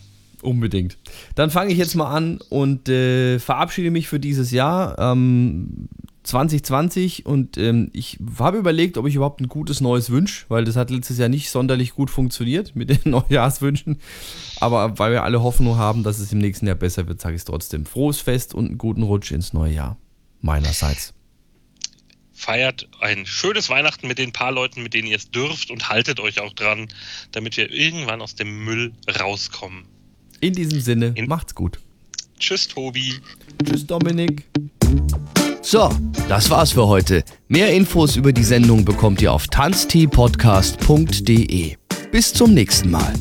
Unbedingt. Dann fange ich jetzt mal an und äh, verabschiede mich für dieses Jahr. Ähm, 2020 und ähm, ich habe überlegt, ob ich überhaupt ein gutes neues wünsche, weil das hat letztes Jahr nicht sonderlich gut funktioniert mit den [laughs] Neujahrswünschen. Aber weil wir alle Hoffnung haben, dass es im nächsten Jahr besser wird, sage ich es trotzdem. Frohes Fest und einen guten Rutsch ins neue Jahr. Meinerseits. Feiert ein schönes Weihnachten mit den paar Leuten, mit denen ihr es dürft und haltet euch auch dran, damit wir irgendwann aus dem Müll rauskommen. In diesem Sinne, In macht's gut. Tschüss, Tobi. Tschüss, Dominik. So, das war's für heute. Mehr Infos über die Sendung bekommt ihr auf tanzteepodcast.de. Bis zum nächsten Mal.